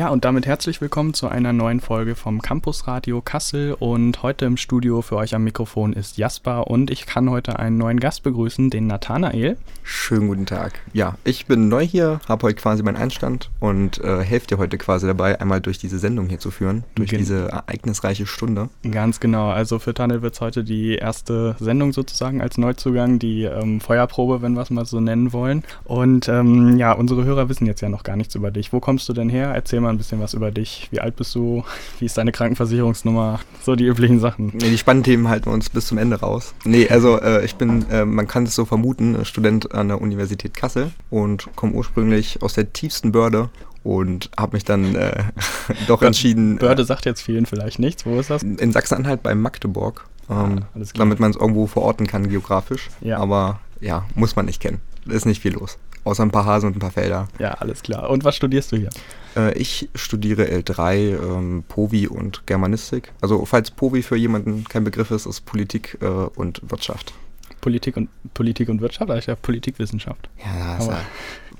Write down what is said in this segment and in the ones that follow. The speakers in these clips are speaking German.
Ja, und damit herzlich willkommen zu einer neuen Folge vom Campus Radio Kassel. Und heute im Studio für euch am Mikrofon ist Jasper und ich kann heute einen neuen Gast begrüßen, den Nathanael. Schönen guten Tag. Ja, ich bin neu hier, habe heute quasi meinen Einstand und äh, helfe dir heute quasi dabei, einmal durch diese Sendung hier zu führen, durch Gen diese ereignisreiche Stunde. Ganz genau. Also für Tanel wird es heute die erste Sendung sozusagen als Neuzugang, die ähm, Feuerprobe, wenn wir es mal so nennen wollen. Und ähm, ja, unsere Hörer wissen jetzt ja noch gar nichts über dich. Wo kommst du denn her? Erzähl erzähl mal ein bisschen was über dich. Wie alt bist du? Wie ist deine Krankenversicherungsnummer? So die üblichen Sachen. Nee, die spannenden Themen halten wir uns bis zum Ende raus. Nee, also äh, ich bin, äh, man kann es so vermuten, Student an der Universität Kassel und komme ursprünglich aus der tiefsten Börde und habe mich dann äh, doch entschieden. Börde sagt jetzt vielen vielleicht nichts. Wo ist das? In Sachsen-Anhalt bei Magdeburg. Ähm, ah, damit man es irgendwo verorten kann geografisch. Ja. Aber ja, muss man nicht kennen. Ist nicht viel los. Außer ein paar Hasen und ein paar Felder. Ja, alles klar. Und was studierst du hier? Äh, ich studiere L3, ähm, Povi und Germanistik. Also falls Povi für jemanden kein Begriff ist, ist Politik äh, und Wirtschaft. Politik und Politik und Wirtschaft, eigentlich ja Politikwissenschaft. Ja, ist ja,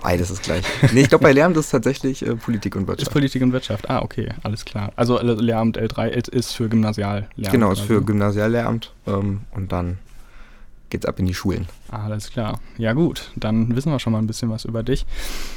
beides ist gleich. nee, ich glaube bei Lehramt ist es tatsächlich äh, Politik und Wirtschaft. Ist Politik und Wirtschaft. Ah, okay, alles klar. Also Lehramt L3 ist für Gymnasiallehramt. Genau, ist für Gymnasiallehramt ähm, und dann geht's ab in die Schulen. Alles klar. Ja gut, dann wissen wir schon mal ein bisschen was über dich.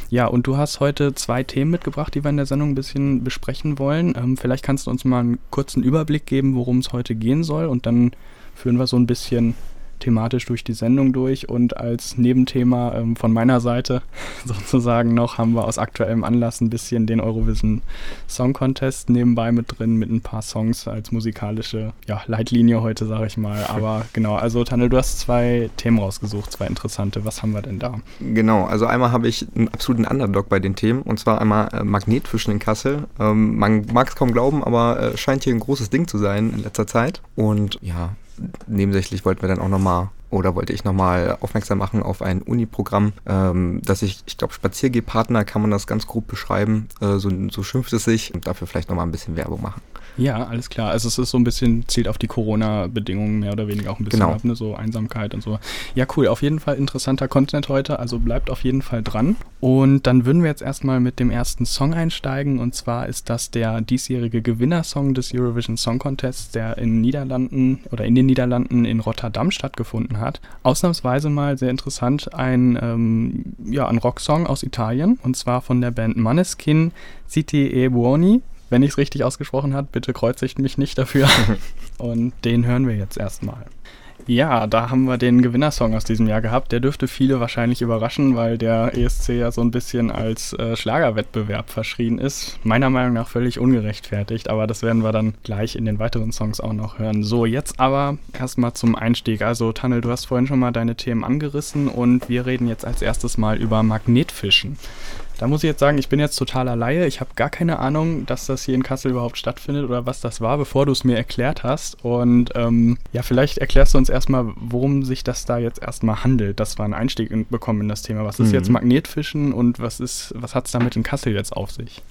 Ja, und du hast heute zwei Themen mitgebracht, die wir in der Sendung ein bisschen besprechen wollen. Ähm, vielleicht kannst du uns mal einen kurzen Überblick geben, worum es heute gehen soll und dann führen wir so ein bisschen thematisch durch die Sendung durch und als Nebenthema ähm, von meiner Seite sozusagen noch haben wir aus aktuellem Anlass ein bisschen den Eurovision Song Contest nebenbei mit drin, mit ein paar Songs als musikalische ja, Leitlinie heute, sage ich mal. Aber genau, also Tannel, du hast zwei Themen rausgesucht, zwei interessante. Was haben wir denn da? Genau, also einmal habe ich einen absoluten Underdog bei den Themen und zwar einmal äh, Magnetfischen in Kassel. Ähm, man mag es kaum glauben, aber äh, scheint hier ein großes Ding zu sein in letzter Zeit. Und ja, nebensächlich wollten wir dann auch nochmal oder wollte ich nochmal aufmerksam machen auf ein Uni-Programm, ähm, das ich, ich glaube, Spaziergehpartner kann man das ganz grob beschreiben, äh, so, so schimpft es sich und dafür vielleicht nochmal ein bisschen Werbung machen. Ja, alles klar. Also es ist so ein bisschen, zielt auf die Corona-Bedingungen mehr oder weniger auch ein bisschen genau. ab, ne? so Einsamkeit und so. Ja, cool. Auf jeden Fall interessanter Content heute, also bleibt auf jeden Fall dran. Und dann würden wir jetzt erstmal mit dem ersten Song einsteigen und zwar ist das der diesjährige Gewinnersong des Eurovision Song Contests, der in Niederlanden oder in den Niederlanden in Rotterdam stattgefunden hat. Ausnahmsweise mal sehr interessant ein, ähm, ja, ein Rocksong aus Italien und zwar von der Band Maneskin Citi e Buoni wenn ich es richtig ausgesprochen habe. Bitte kreuzigt mich nicht dafür. Und den hören wir jetzt erstmal. Ja, da haben wir den Gewinnersong aus diesem Jahr gehabt. Der dürfte viele wahrscheinlich überraschen, weil der ESC ja so ein bisschen als äh, Schlagerwettbewerb verschrien ist. Meiner Meinung nach völlig ungerechtfertigt, aber das werden wir dann gleich in den weiteren Songs auch noch hören. So, jetzt aber erstmal zum Einstieg. Also, Tannel, du hast vorhin schon mal deine Themen angerissen und wir reden jetzt als erstes mal über Magnetfischen. Da muss ich jetzt sagen, ich bin jetzt totaler Laie. Ich habe gar keine Ahnung, dass das hier in Kassel überhaupt stattfindet oder was das war, bevor du es mir erklärt hast. Und ähm, ja, vielleicht erklärst du uns erstmal, worum sich das da jetzt erstmal handelt. Das war ein Einstieg in, bekommen in das Thema. Was ist mhm. jetzt Magnetfischen und was was hat es damit in Kassel jetzt auf sich?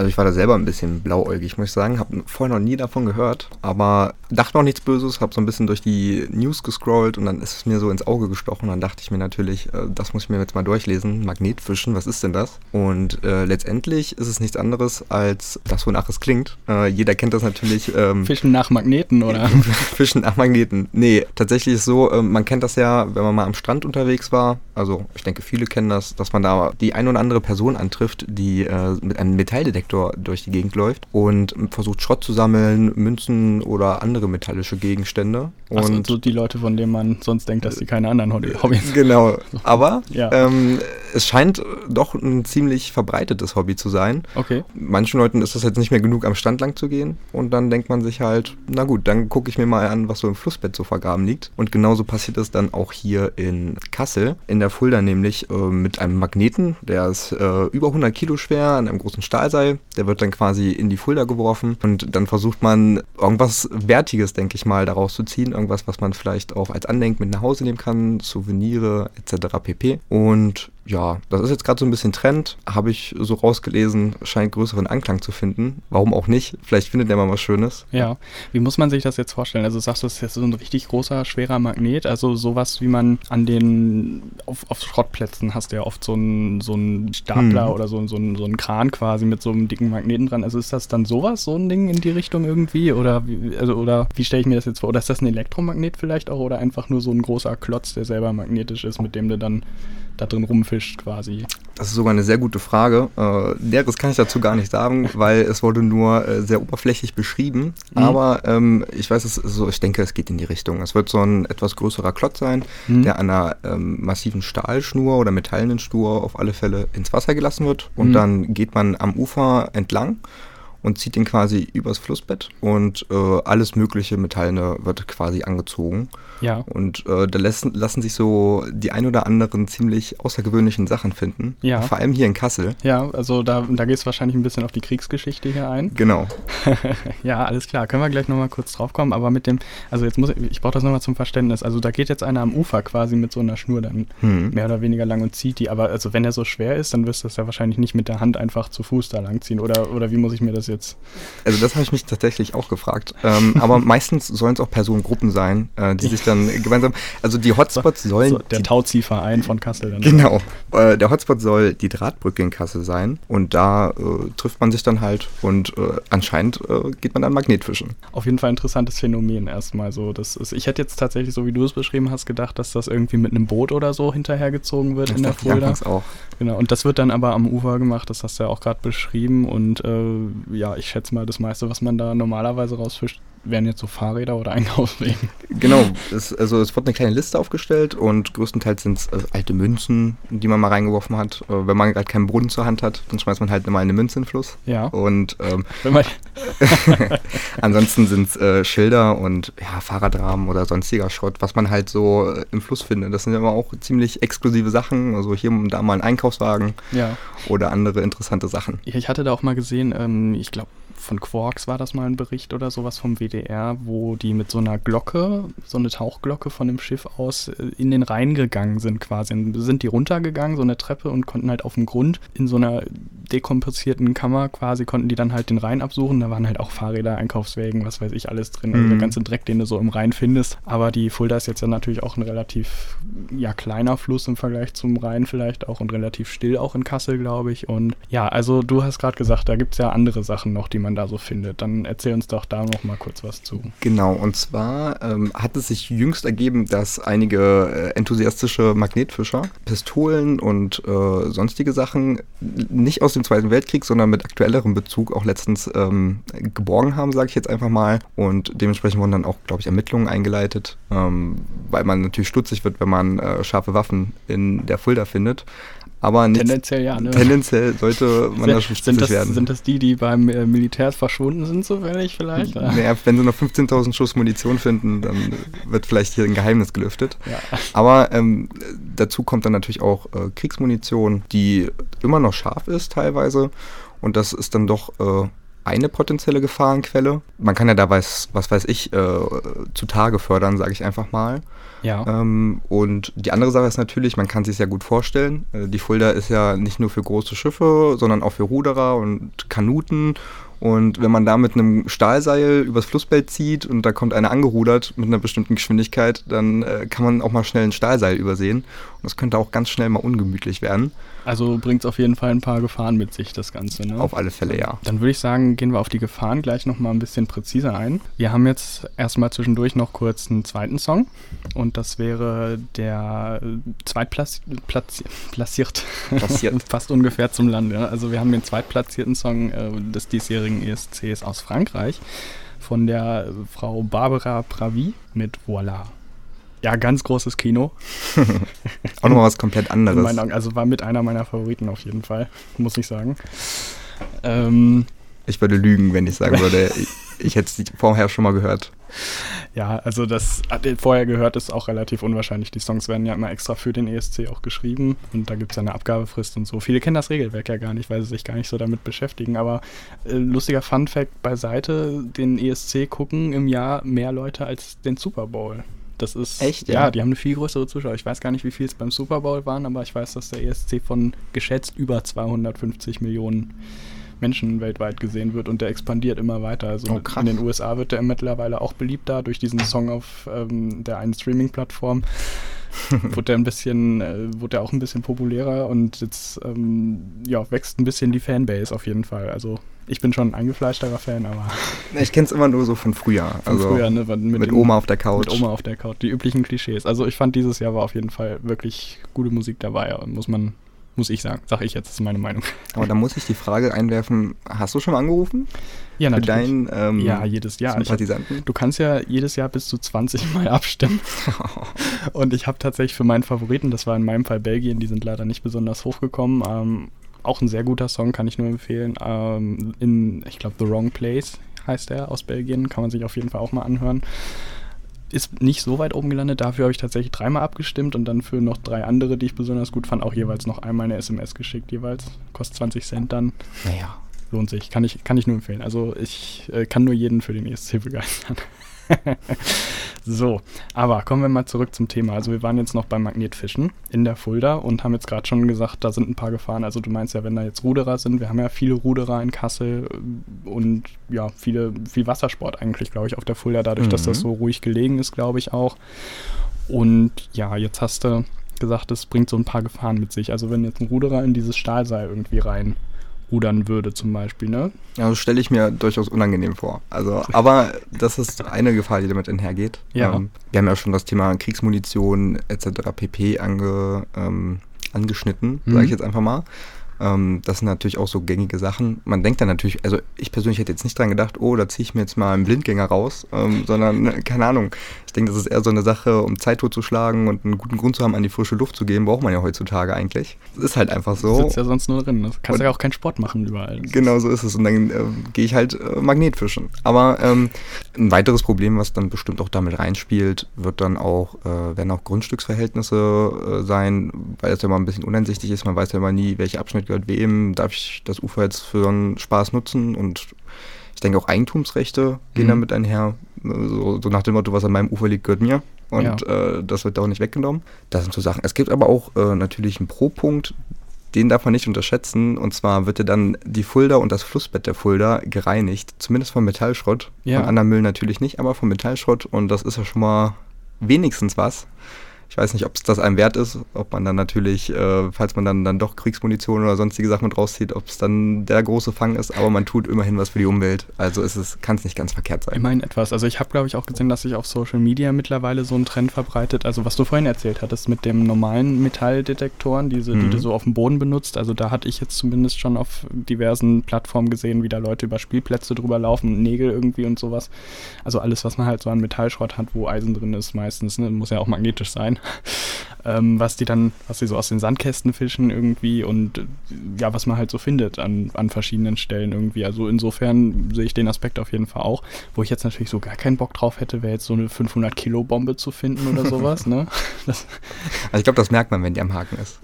Also ich war da selber ein bisschen blauäugig, muss ich sagen. Habe vorher noch nie davon gehört, aber dachte noch nichts Böses, habe so ein bisschen durch die News gescrollt und dann ist es mir so ins Auge gestochen. Dann dachte ich mir natürlich, äh, das muss ich mir jetzt mal durchlesen. Magnetfischen, was ist denn das? Und äh, letztendlich ist es nichts anderes als das, wonach es klingt. Äh, jeder kennt das natürlich. Ähm, Fischen nach Magneten, oder? Fischen nach Magneten. Nee, tatsächlich ist es so, äh, man kennt das ja, wenn man mal am Strand unterwegs war. Also ich denke, viele kennen das, dass man da die ein oder andere Person antrifft, die äh, mit einem Metalldetektor Detektor durch die Gegend läuft und versucht Schrott zu sammeln, Münzen oder andere metallische Gegenstände. Und so, so die Leute, von denen man sonst denkt, dass sie keine anderen Hobbys haben. Genau. Aber ja. ähm, es scheint doch ein ziemlich verbreitetes Hobby zu sein. Okay. Manchen Leuten ist es jetzt nicht mehr genug, am Strand lang zu gehen. Und dann denkt man sich halt, na gut, dann gucke ich mir mal an, was so im Flussbett so vergraben liegt. Und genauso passiert es dann auch hier in Kassel, in der Fulda nämlich äh, mit einem Magneten, der ist äh, über 100 Kilo schwer, an einem großen Stahlseil. Der wird dann quasi in die Fulda geworfen und dann versucht man irgendwas Wertiges, denke ich mal, daraus zu ziehen. Irgendwas, was man vielleicht auch als Andenken mit nach Hause nehmen kann, Souvenire etc. pp. Und ja, das ist jetzt gerade so ein bisschen Trend, habe ich so rausgelesen, scheint größeren Anklang zu finden. Warum auch nicht? Vielleicht findet der mal was Schönes. Ja, wie muss man sich das jetzt vorstellen? Also sagst du, das ist jetzt so ein richtig großer, schwerer Magnet, also sowas wie man an den, auf, auf Schrottplätzen hast du ja oft so einen so Stapler hm. oder so, so, einen, so einen Kran quasi mit so einem dicken Magneten dran. Also ist das dann sowas, so ein Ding in die Richtung irgendwie? Oder wie, also, oder wie stelle ich mir das jetzt vor? Oder ist das ein Elektromagnet vielleicht auch oder einfach nur so ein großer Klotz, der selber magnetisch ist, mit dem du dann da drin rumfischt quasi? Das ist sogar eine sehr gute Frage. Äh, Näheres kann ich dazu gar nicht sagen, weil es wurde nur äh, sehr oberflächlich beschrieben. Mhm. Aber ähm, ich weiß es so, ich denke, es geht in die Richtung. Es wird so ein etwas größerer Klotz sein, mhm. der an einer ähm, massiven Stahlschnur oder metallenen Schnur auf alle Fälle ins Wasser gelassen wird. Und mhm. dann geht man am Ufer entlang und zieht ihn quasi übers Flussbett und äh, alles mögliche Metallene wird quasi angezogen. Ja. Und äh, da lassen, lassen sich so die ein oder anderen ziemlich außergewöhnlichen Sachen finden. Ja. Vor allem hier in Kassel. Ja, also da, da geht es wahrscheinlich ein bisschen auf die Kriegsgeschichte hier ein. Genau. ja, alles klar. Können wir gleich nochmal kurz drauf kommen. Aber mit dem, also jetzt muss ich, ich brauche das nochmal zum Verständnis. Also da geht jetzt einer am Ufer quasi mit so einer Schnur dann hm. mehr oder weniger lang und zieht die. Aber also wenn er so schwer ist, dann wirst du das ja wahrscheinlich nicht mit der Hand einfach zu Fuß da lang ziehen. Oder, oder wie muss ich mir das jetzt? Also das habe ich mich tatsächlich auch gefragt. Ähm, aber meistens sollen es auch Personengruppen sein, äh, die sich dann gemeinsam, also die Hotspots sollen... So, der Tauziehverein von Kassel. Dann genau. Äh, der Hotspot soll die Drahtbrücke in Kassel sein und da äh, trifft man sich dann halt und äh, anscheinend äh, geht man dann Magnetfischen. Auf jeden Fall interessantes Phänomen erstmal so. Das ist, ich hätte jetzt tatsächlich, so wie du es beschrieben hast, gedacht, dass das irgendwie mit einem Boot oder so hinterhergezogen wird das in der Fulda. auch. Genau, und das wird dann aber am Ufer gemacht, das hast du ja auch gerade beschrieben und äh, ja, ich schätze mal, das meiste, was man da normalerweise rausfischt, wären jetzt so Fahrräder oder Einkaufswegen. Genau, es, also es wird eine kleine Liste aufgestellt und größtenteils sind es äh, alte Münzen, die man mal reingeworfen hat. Äh, wenn man gerade keinen Brunnen zur Hand hat, dann schmeißt man halt mal eine Münze in den Fluss. Ja. Und ähm, ansonsten sind es äh, Schilder und ja, Fahrradrahmen oder sonstiger Schrott, was man halt so äh, im Fluss findet. Das sind ja immer auch ziemlich exklusive Sachen. Also hier und da mal ein Einkaufswagen ja. oder andere interessante Sachen. Ich hatte da auch mal gesehen, ähm, ich glaube, von Quarks war das mal ein Bericht oder sowas vom WDR, wo die mit so einer Glocke, so eine Tauchglocke von dem Schiff aus äh, in den Rhein gegangen sind quasi. Und sind die runtergegangen, so eine Treppe und konnten halt auf dem Grund in so einer dekompressierten Kammer quasi, konnten die dann halt den Rhein absuchen. Da waren halt auch Fahrräder, Einkaufswägen, was weiß ich, alles drin. Also der mhm. ganze Dreck, den du so im Rhein findest. Aber die Fulda ist jetzt ja natürlich auch ein relativ ja, kleiner Fluss im Vergleich zum Rhein vielleicht auch und relativ still auch in Kassel, glaube ich. Und ja, also du hast gerade gesagt, da gibt es ja andere Sachen noch, die man man da so findet. Dann erzähl uns doch da noch mal kurz was zu. Genau, und zwar ähm, hat es sich jüngst ergeben, dass einige äh, enthusiastische Magnetfischer Pistolen und äh, sonstige Sachen nicht aus dem Zweiten Weltkrieg, sondern mit aktuellerem Bezug auch letztens ähm, geborgen haben, sage ich jetzt einfach mal. Und dementsprechend wurden dann auch, glaube ich, Ermittlungen eingeleitet, ähm, weil man natürlich stutzig wird, wenn man äh, scharfe Waffen in der Fulda findet. Aber nicht, tendenziell ja, ne? Tendenziell sollte man da schon sind das, werden. Sind das die, die beim äh, Militär verschwunden sind, zufällig vielleicht? Naja, wenn sie noch 15.000 Schuss Munition finden, dann wird vielleicht hier ein Geheimnis gelüftet. Ja. Aber ähm, dazu kommt dann natürlich auch äh, Kriegsmunition, die immer noch scharf ist teilweise. Und das ist dann doch äh, eine potenzielle Gefahrenquelle. Man kann ja da was, was weiß ich, äh, zutage fördern, sage ich einfach mal. Ja. Ähm, und die andere Sache ist natürlich, man kann sich sehr gut vorstellen, äh, die Fulda ist ja nicht nur für große Schiffe, sondern auch für Ruderer und Kanuten. Und wenn man da mit einem Stahlseil übers Flussbett zieht und da kommt einer angerudert mit einer bestimmten Geschwindigkeit, dann äh, kann man auch mal schnell ein Stahlseil übersehen. Das könnte auch ganz schnell mal ungemütlich werden. Also bringt es auf jeden Fall ein paar Gefahren mit sich, das Ganze. Ne? Auf alle Fälle, ja. Dann würde ich sagen, gehen wir auf die Gefahren gleich nochmal ein bisschen präziser ein. Wir haben jetzt erstmal zwischendurch noch kurz einen zweiten Song. Und das wäre der zweitplatziert, platziert, fast ungefähr zum Lande. Also wir haben den zweitplatzierten Song äh, des diesjährigen ESCs aus Frankreich von der Frau Barbara Pravi mit Voila. Ja, ganz großes Kino. Auch nochmal was komplett anderes. Also war mit einer meiner Favoriten auf jeden Fall, muss ich sagen. Ähm, ich würde lügen, wenn ich sagen würde, ich, ich hätte es vorher schon mal gehört. Ja, also das vorher gehört ist auch relativ unwahrscheinlich. Die Songs werden ja immer extra für den ESC auch geschrieben und da gibt es ja eine Abgabefrist und so. Viele kennen das Regelwerk ja gar nicht, weil sie sich gar nicht so damit beschäftigen. Aber äh, lustiger Fun Fact beiseite: Den ESC gucken im Jahr mehr Leute als den Super Bowl Das ist echt, ja. ja, die haben eine viel größere Zuschauer. Ich weiß gar nicht, wie viel es beim Super Bowl waren, aber ich weiß, dass der ESC von geschätzt über 250 Millionen Menschen weltweit gesehen wird und der expandiert immer weiter. Also oh, in den USA wird der mittlerweile auch beliebter durch diesen Song auf ähm, der einen Streaming-Plattform. wurde der ein bisschen, äh, wurde der auch ein bisschen populärer und jetzt ähm, ja, wächst ein bisschen die Fanbase auf jeden Fall. Also ich bin schon ein eingefleischterer Fan, aber. Ich kenne es immer nur so von früher. Von also früher, ne? Mit, mit Oma auf der Couch. Mit Oma auf der Couch. Die üblichen Klischees. Also ich fand dieses Jahr war auf jeden Fall wirklich gute Musik dabei. Muss man, muss ich sagen. Sag ich jetzt, das ist meine Meinung. Aber da muss ich die Frage einwerfen, hast du schon mal angerufen? Ja, natürlich. Für deinen, ähm, ja, jedes Jahr. Sympathisanten? Hab, du kannst ja jedes Jahr bis zu 20 Mal abstimmen. und ich habe tatsächlich für meinen Favoriten, das war in meinem Fall Belgien, die sind leider nicht besonders hochgekommen, ähm, auch ein sehr guter Song, kann ich nur empfehlen. Ähm, in, ich glaube, The Wrong Place heißt er aus Belgien, kann man sich auf jeden Fall auch mal anhören ist nicht so weit oben gelandet. Dafür habe ich tatsächlich dreimal abgestimmt und dann für noch drei andere, die ich besonders gut fand, auch jeweils noch einmal eine SMS geschickt, jeweils. Kostet 20 Cent dann. Naja. Lohnt sich. Kann ich, kann ich nur empfehlen. Also ich äh, kann nur jeden für den ESC begeistern. so, aber kommen wir mal zurück zum Thema. Also wir waren jetzt noch beim Magnetfischen in der Fulda und haben jetzt gerade schon gesagt, da sind ein paar Gefahren. Also du meinst ja, wenn da jetzt Ruderer sind, wir haben ja viele Ruderer in Kassel äh, und ja, viele, viel Wassersport eigentlich, glaube ich, auf der Fulda, dadurch, mhm. dass das mhm. so ruhig gelegen ist, glaube ich auch. Und ja, jetzt hast du gesagt, es bringt so ein paar Gefahren mit sich. Also wenn jetzt ein Ruderer in dieses Stahlseil irgendwie rein rudern würde zum Beispiel, ne? Ja, das stelle ich mir durchaus unangenehm vor. Also, aber das ist eine Gefahr, die damit einhergeht. Ja. Ähm, wir haben ja schon das Thema Kriegsmunition etc. pp. Ange, ähm, angeschnitten, mhm. sage ich jetzt einfach mal. Ähm, das sind natürlich auch so gängige Sachen. Man denkt dann natürlich, also ich persönlich hätte jetzt nicht dran gedacht, oh, da ziehe ich mir jetzt mal einen Blindgänger raus, ähm, sondern, ne, keine Ahnung. Ich denke, das ist eher so eine Sache, um Zeit totzuschlagen und einen guten Grund zu haben, an die frische Luft zu gehen, braucht man ja heutzutage eigentlich. Das ist halt einfach so. Du sitzt ja sonst nur drin. Du kannst und, ja auch keinen Sport machen überall. Genau so ist es. Und dann äh, gehe ich halt äh, Magnetfischen. Aber ähm, ein weiteres Problem, was dann bestimmt auch damit reinspielt, wird dann auch, äh, werden auch Grundstücksverhältnisse äh, sein, weil es ja mal ein bisschen uneinsichtig ist. Man weiß ja immer nie, welcher Abschnitt gehört wem, darf ich das Ufer jetzt für einen Spaß nutzen und ich denke auch Eigentumsrechte gehen mhm. damit einher. So, so, nach dem Motto, was an meinem Ufer liegt, gehört mir. Und ja. äh, das wird auch nicht weggenommen. Das sind so Sachen. Es gibt aber auch äh, natürlich einen Pro-Punkt, den darf man nicht unterschätzen. Und zwar wird ja dann die Fulda und das Flussbett der Fulda gereinigt. Zumindest von Metallschrott. Ja. Von anderem Müll natürlich nicht, aber von Metallschrott. Und das ist ja schon mal wenigstens was. Ich weiß nicht, ob es das einem wert ist, ob man dann natürlich, äh, falls man dann, dann doch Kriegsmunition oder sonstige Sachen mit rauszieht, ob es dann der große Fang ist, aber man tut immerhin was für die Umwelt. Also kann es nicht ganz verkehrt sein. Immerhin etwas. Also ich habe, glaube ich, auch gesehen, dass sich auf Social Media mittlerweile so ein Trend verbreitet. Also was du vorhin erzählt hattest mit dem normalen Metalldetektoren, diese, mhm. die du so auf dem Boden benutzt. Also da hatte ich jetzt zumindest schon auf diversen Plattformen gesehen, wie da Leute über Spielplätze drüber laufen, Nägel irgendwie und sowas. Also alles, was man halt so an Metallschrott hat, wo Eisen drin ist meistens, ne? muss ja auch magnetisch sein ähm, was die dann, was sie so aus den Sandkästen fischen irgendwie und ja, was man halt so findet an, an verschiedenen Stellen irgendwie. Also insofern sehe ich den Aspekt auf jeden Fall auch. Wo ich jetzt natürlich so gar keinen Bock drauf hätte, wäre jetzt so eine 500 Kilo Bombe zu finden oder sowas, ne? Das also ich glaube, das merkt man, wenn die am Haken ist.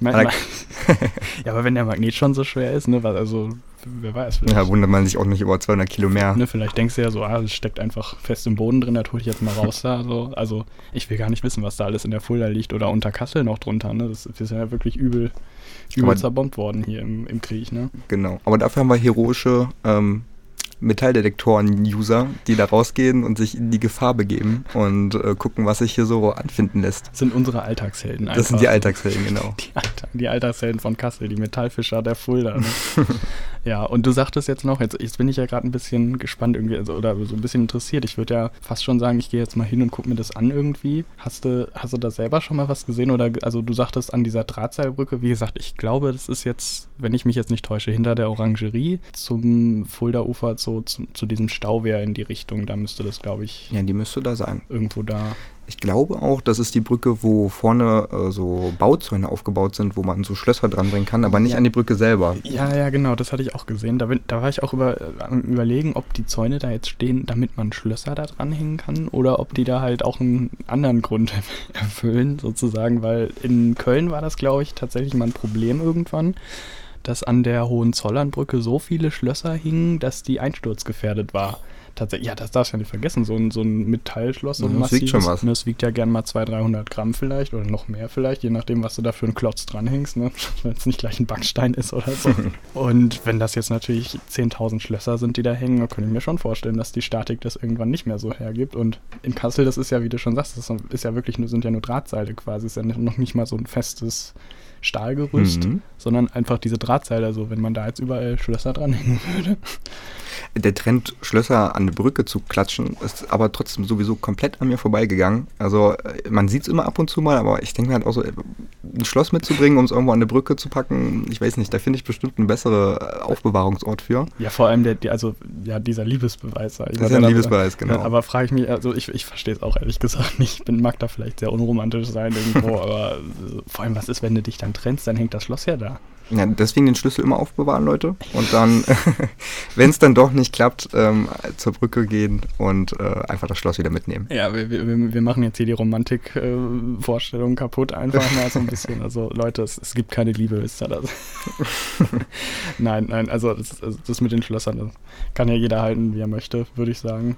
ja, aber wenn der Magnet schon so schwer ist, ne, also wer weiß. Ja, wundert man sich auch nicht über 200 Kilo mehr. Ne, vielleicht denkst du ja so, ah, das steckt einfach fest im Boden drin, da tue ich jetzt mal raus da. So. Also ich will gar nicht wissen, was da alles in der Fulda liegt oder unter Kassel noch drunter. Ne? Das, das ist ja wirklich übel, übel zerbombt worden hier im, im Krieg. Ne? Genau, aber dafür haben wir heroische ähm, Metalldetektoren-User, die da rausgehen und sich in die Gefahr begeben und äh, gucken, was sich hier so anfinden lässt. Das sind unsere Alltagshelden. Einfach. Das sind die Alltagshelden, genau. Die, Alltag, die Alltagshelden von Kassel, die Metallfischer der Fulda. Ne? ja, und du sagtest jetzt noch, jetzt, jetzt bin ich ja gerade ein bisschen gespannt irgendwie, also, oder so ein bisschen interessiert. Ich würde ja fast schon sagen, ich gehe jetzt mal hin und gucke mir das an irgendwie. Hast du, hast du da selber schon mal was gesehen? Oder also du sagtest an dieser Drahtseilbrücke, wie gesagt, ich glaube, das ist jetzt, wenn ich mich jetzt nicht täusche, hinter der Orangerie zum Fulda-Ufer so zu, zu diesem Stauwehr in die Richtung. Da müsste das, glaube ich. Ja, die müsste da sein. Irgendwo da. Ich glaube auch, das ist die Brücke, wo vorne äh, so Bauzäune aufgebaut sind, wo man so Schlösser dranbringen kann, aber nicht ja. an die Brücke selber. Ja, ja, genau, das hatte ich auch gesehen. Da, da war ich auch über, äh, überlegen, ob die Zäune da jetzt stehen, damit man Schlösser da dranhängen kann oder ob die da halt auch einen anderen Grund erfüllen, sozusagen, weil in Köln war das, glaube ich, tatsächlich mal ein Problem irgendwann dass an der Hohenzollernbrücke so viele Schlösser hingen, dass die einsturzgefährdet war. tatsächlich, ja, das darfst du ja nicht vergessen, so ein, so ein Metallschloss, so ein das wiegt schon was. Ne, das wiegt ja gern mal 200, 300 Gramm vielleicht oder noch mehr vielleicht, je nachdem, was du da für einen Klotz dranhängst, ne? wenn es nicht gleich ein Backstein ist oder so. und wenn das jetzt natürlich 10.000 Schlösser sind, die da hängen, dann könnte ich mir schon vorstellen, dass die Statik das irgendwann nicht mehr so hergibt. Und in Kassel, das ist ja, wie du schon sagst, das ist ja wirklich nur, sind ja nur Drahtseile quasi, ist ja noch nicht mal so ein festes Stahlgerüst, mhm. sondern einfach diese Drahtseile, also wenn man da jetzt überall Schlösser dranhängen würde. Der Trend, Schlösser an eine Brücke zu klatschen, ist aber trotzdem sowieso komplett an mir vorbeigegangen. Also äh, man sieht es immer ab und zu mal, aber ich denke mir halt auch so, ein Schloss mitzubringen, um es irgendwo an eine Brücke zu packen, ich weiß nicht, da finde ich bestimmt einen besseren äh, Aufbewahrungsort für. Ja, vor allem der, also ja, dieser Liebesbeweis. Das ist ja ein Liebesbeweis, genau. aber frage ich mich, also ich, ich verstehe es auch ehrlich gesagt nicht. Ich bin, mag da vielleicht sehr unromantisch sein irgendwo, aber äh, vor allem, was ist, wenn du dich dann trennst, dann hängt das Schloss ja da. Ja, deswegen den Schlüssel immer aufbewahren, Leute. Und dann, wenn es dann doch nicht klappt, ähm, zur Brücke gehen und äh, einfach das Schloss wieder mitnehmen. Ja, wir, wir, wir machen jetzt hier die Romantik-Vorstellung äh, kaputt, einfach mal so ein bisschen. Also, Leute, es, es gibt keine Liebe, wisst ihr das? nein, nein, also das, also das mit den Schlössern, das kann ja jeder halten, wie er möchte, würde ich sagen.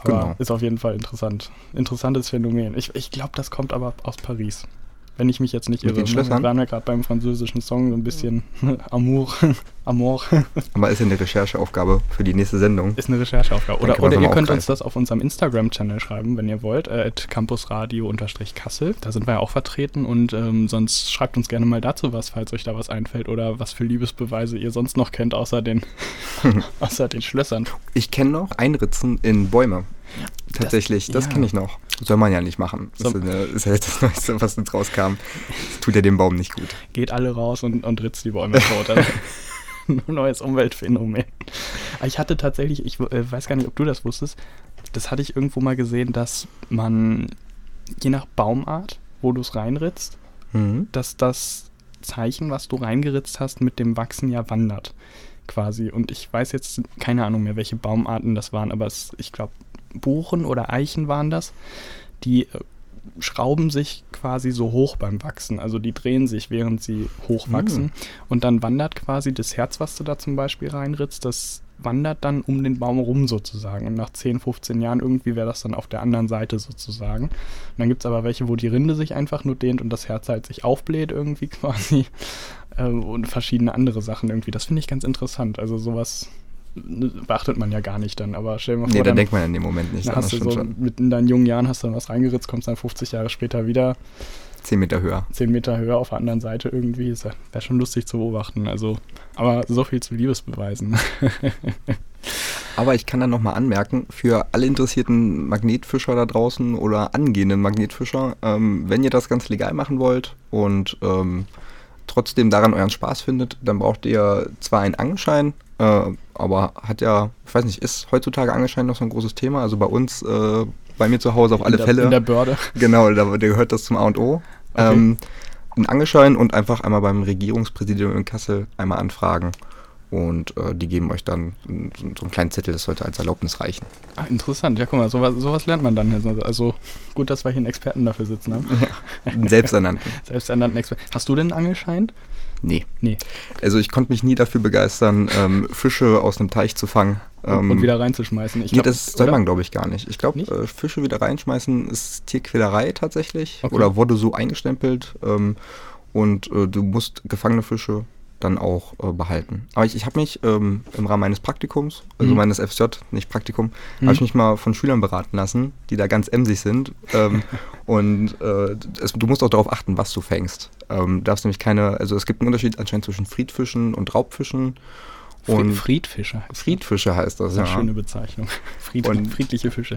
Aber genau. ist auf jeden Fall interessant. Interessantes Phänomen. Ich, ich glaube, das kommt aber aus Paris wenn ich mich jetzt nicht irre. Den Schlössern? Wir waren ja gerade beim französischen Song so ein bisschen Amour. Amour. Aber ist ja eine Rechercheaufgabe für die nächste Sendung. Ist eine Rechercheaufgabe. Oder, oder ihr könnt uns das auf unserem Instagram-Channel schreiben, wenn ihr wollt, äh, campusradio-kassel. Da sind wir ja auch vertreten und ähm, sonst schreibt uns gerne mal dazu was, falls euch da was einfällt oder was für Liebesbeweise ihr sonst noch kennt, außer den, außer den Schlössern. Ich kenne noch Einritzen in Bäume. Tatsächlich, das, das ja. kenne ich noch. Soll man ja nicht machen. Das so. ist ja das Neueste, was jetzt rauskam. Das tut ja dem Baum nicht gut. Geht alle raus und, und ritzt die Bäume tot. Neues Umweltphänomen. Ich hatte tatsächlich, ich äh, weiß gar nicht, ob du das wusstest, das hatte ich irgendwo mal gesehen, dass man je nach Baumart, wo du es reinritzt, mhm. dass das Zeichen, was du reingeritzt hast, mit dem Wachsen ja wandert. Quasi. Und ich weiß jetzt keine Ahnung mehr, welche Baumarten das waren, aber es, ich glaube, Buchen oder Eichen waren das, die äh, schrauben sich quasi so hoch beim Wachsen. Also die drehen sich, während sie hochwachsen. Mhm. Und dann wandert quasi das Herz, was du da zum Beispiel reinritzt, das wandert dann um den Baum rum sozusagen. Und nach 10, 15 Jahren irgendwie wäre das dann auf der anderen Seite sozusagen. Und dann gibt es aber welche, wo die Rinde sich einfach nur dehnt und das Herz halt sich aufbläht irgendwie quasi. Äh, und verschiedene andere Sachen irgendwie. Das finde ich ganz interessant. Also sowas beachtet man ja gar nicht dann. Aber stell dir mal vor, nee, da denkt man in dem Moment nicht. Dann hast du so schon. mit in deinen jungen Jahren hast du dann was reingeritzt, kommst dann 50 Jahre später wieder. 10 Meter höher. 10 Meter höher auf der anderen Seite irgendwie. Wäre schon lustig zu beobachten. Also, aber so viel zu Liebesbeweisen. aber ich kann dann nochmal anmerken, für alle interessierten Magnetfischer da draußen oder angehenden Magnetfischer, ähm, wenn ihr das ganz legal machen wollt und ähm, trotzdem daran euren Spaß findet, dann braucht ihr zwar einen Angelschein, äh, aber hat ja, ich weiß nicht, ist heutzutage Angelschein noch so ein großes Thema? Also bei uns, äh, bei mir zu Hause auf alle in der, Fälle. In der Börde. Genau, da, da gehört das zum A und O. Okay. Ähm, ein Angelschein und einfach einmal beim Regierungspräsidium in Kassel einmal anfragen. Und äh, die geben euch dann so, so, einen kleinen Zettel, das sollte als Erlaubnis reichen. Ah, interessant. Ja, guck mal, sowas, sowas lernt man dann. Also gut, dass wir hier einen Experten dafür sitzen haben. Ja, einen selbsternannten. selbsternannten Experten. Hast du denn einen Angelschein? Nee. nee. Also ich konnte mich nie dafür begeistern, ähm, Fische aus einem Teich zu fangen. Ähm, und wieder reinzuschmeißen. Ich nee, das soll man, glaube ich, gar nicht. Ich glaube, äh, Fische wieder reinschmeißen ist Tierquälerei tatsächlich. Okay. Oder wurde so eingestempelt. Ähm, und äh, du musst gefangene Fische dann auch äh, behalten. Aber ich, ich habe mich ähm, im Rahmen meines Praktikums, also mhm. meines FSJ, nicht Praktikum, mhm. habe ich mich mal von Schülern beraten lassen, die da ganz emsig sind. Ähm, und äh, es, du musst auch darauf achten, was du fängst. Ähm, darfst nämlich keine, also es gibt einen Unterschied anscheinend zwischen Friedfischen und Raubfischen. Und Friedfische. Friedfische heißt das, das ja. Eine schöne Bezeichnung. Fried, und friedliche Fische.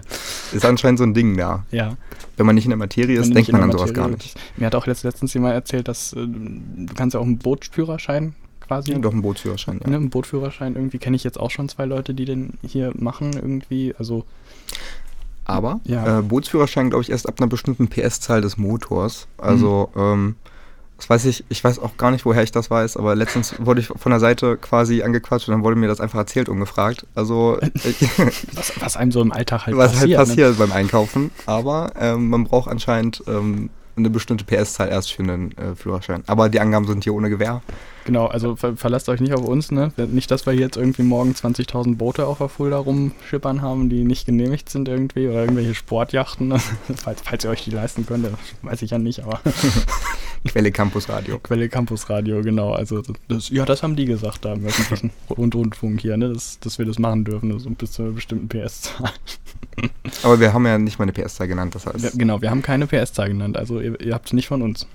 Ist anscheinend so ein Ding da. Ja. Wenn man nicht in der Materie ist, denkt man an sowas gar nicht. Mir hat auch letztens jemand erzählt, dass äh, du kannst ja auch einen Bootsführerschein quasi. Ja, doch einen Bootsführerschein, ja. Ne, einen Bootsführerschein irgendwie kenne ich jetzt auch schon zwei Leute, die den hier machen irgendwie. Also aber ja. äh, Bootsführerschein, glaube ich, erst ab einer bestimmten PS-Zahl des Motors. Also, mhm. ähm, das weiß ich, ich weiß auch gar nicht, woher ich das weiß, aber letztens wurde ich von der Seite quasi angequatscht und dann wurde mir das einfach erzählt und gefragt. Also was, was, einem so im Alltag halt was passiert. Was halt passiert ne? beim Einkaufen. Aber ähm, man braucht anscheinend ähm, eine bestimmte PS-Zahl erst für einen äh, Führerschein. Aber die Angaben sind hier ohne Gewehr. Genau, also ver verlasst euch nicht auf uns, ne? Nicht, dass wir jetzt irgendwie morgen 20.000 Boote auf der Fulda rumschippern haben, die nicht genehmigt sind irgendwie oder irgendwelche Sportjachten, ne? falls, falls ihr euch die leisten könnt, weiß ich ja nicht, aber. Quelle Campus Radio. Quelle Campus Radio, genau. Also, das, ja, das haben die gesagt da im öffentlichen Rund Rundfunk hier, ne? Dass, dass wir das machen dürfen, also bis zu einer bestimmten PS-Zahl. Aber wir haben ja nicht mal eine PS-Zahl genannt, das heißt. Ja, genau, wir haben keine PS-Zahl genannt, also ihr, ihr habt es nicht von uns.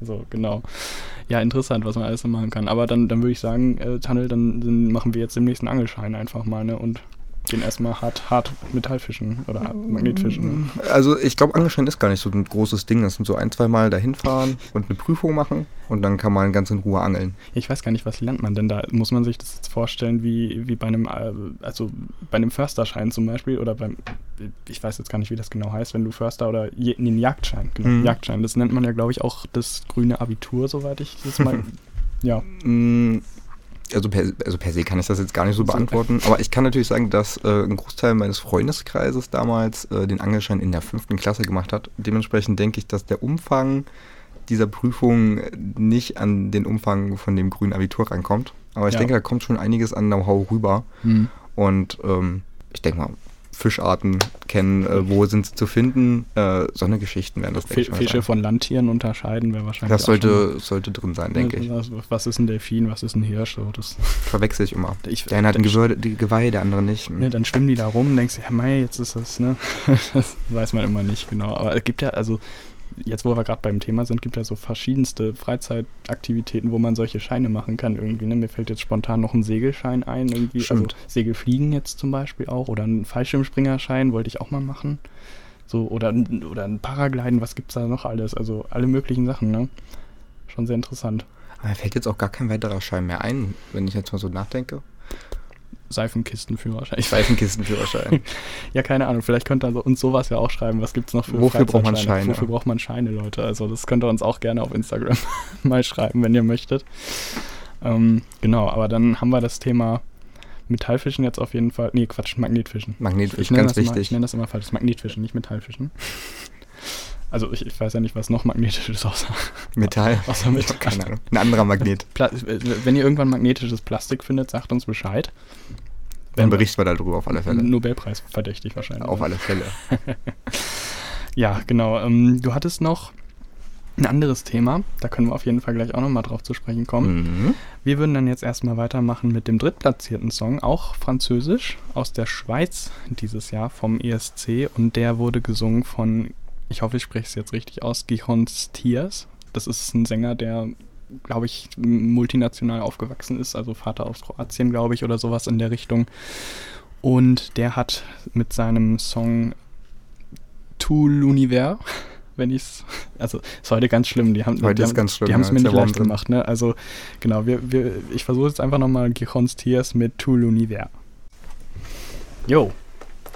so, genau. Ja, interessant, was man alles so machen kann. Aber dann, dann würde ich sagen, äh, Tunnel, dann, dann, machen wir jetzt den nächsten Angelschein einfach mal, ne? Und gehen erstmal hart, hart Metallfischen oder Magnetfischen. Also ich glaube, Angelschein ist gar nicht so ein großes Ding. Das sind so ein, zwei Mal dahin fahren und eine Prüfung machen und dann kann man ganz in Ruhe angeln. Ich weiß gar nicht, was lernt man denn da? Muss man sich das jetzt vorstellen wie, wie bei einem, äh, also bei einem Försterschein zum Beispiel oder beim, ich weiß jetzt gar nicht, wie das genau heißt, wenn du Förster oder je, nee, einen Jagdschein, genau, mhm. Jagdschein. Das nennt man ja, glaube ich, auch das grüne Abitur, soweit ich das mal, ja. Mm, also per, also per se kann ich das jetzt gar nicht so beantworten, aber ich kann natürlich sagen, dass äh, ein Großteil meines Freundeskreises damals äh, den Angelschein in der fünften Klasse gemacht hat. Dementsprechend denke ich, dass der Umfang dieser Prüfung nicht an den Umfang von dem grünen Abitur rankommt. Aber ich ja. denke, da kommt schon einiges an Know-how rüber. Mhm. Und ähm, ich denke mal, Fischarten kennen, äh, wo sind sie zu finden. Äh, so eine Geschichten werden das, F Fische von Landtieren unterscheiden wäre wahrscheinlich. Das sollte, sollte drin sein, denke ich. Was ist ein Delfin, was ist ein Hirsch? So, das Verwechsel ich immer. Ich, der eine hat ein Gewör Geweih, der andere nicht. Ne, dann schwimmen die da rum und denkst, ja, mei, jetzt ist das, ne? das weiß man immer nicht genau. Aber es gibt ja, also jetzt wo wir gerade beim Thema sind, gibt es ja so verschiedenste Freizeitaktivitäten, wo man solche Scheine machen kann irgendwie. Ne? Mir fällt jetzt spontan noch ein Segelschein ein, irgendwie. Also Stimmt. Also Segelfliegen jetzt zum Beispiel auch. Oder ein Fallschirmspringerschein wollte ich auch mal machen. So, oder, oder ein Paragliden, was gibt es da noch alles? Also alle möglichen Sachen, ne? Schon sehr interessant. Aber mir fällt jetzt auch gar kein weiterer Schein mehr ein, wenn ich jetzt mal so nachdenke. Seifenkistenführerschein. Seifenkistenführerschein. ja, keine Ahnung. Vielleicht könnt ihr uns sowas ja auch schreiben. Was gibt es noch für Wofür braucht man Scheine? Wofür braucht man Scheine, Leute? Also das könnt ihr uns auch gerne auf Instagram mal schreiben, wenn ihr möchtet. Ähm, genau, aber dann haben wir das Thema Metallfischen jetzt auf jeden Fall. Nee, Quatsch, Magnetfischen. Magnetfischen, ganz wichtig. Immer, ich nenne das immer falsch. Magnetfischen, nicht Metallfischen. Also ich, ich, weiß ja nicht, was noch magnetisch ist außer Metall. Außer Metall. Keine Ahnung. Ein anderer Magnet. Pla wenn ihr irgendwann magnetisches Plastik findet, sagt uns Bescheid. Dann berichten wir darüber auf alle Fälle. Nobelpreis verdächtig wahrscheinlich. Auf alle Fälle. ja, genau. Ähm, du hattest noch ein anderes Thema. Da können wir auf jeden Fall gleich auch nochmal drauf zu sprechen kommen. Mhm. Wir würden dann jetzt erstmal weitermachen mit dem drittplatzierten Song, auch französisch, aus der Schweiz dieses Jahr vom ESC. Und der wurde gesungen von ich hoffe, ich spreche es jetzt richtig aus, Gijon Stiers. Das ist ein Sänger, der, glaube ich, multinational aufgewachsen ist, also Vater aus Kroatien, glaube ich, oder sowas in der Richtung. Und der hat mit seinem Song Tout l'univers, wenn ich es, also ist heute ganz schlimm, die haben heute die haben, es mir nicht leicht drin. gemacht, ne? Also genau, wir, wir, ich versuche jetzt einfach nochmal Gijon Stiers mit Tout l'univers. Jo,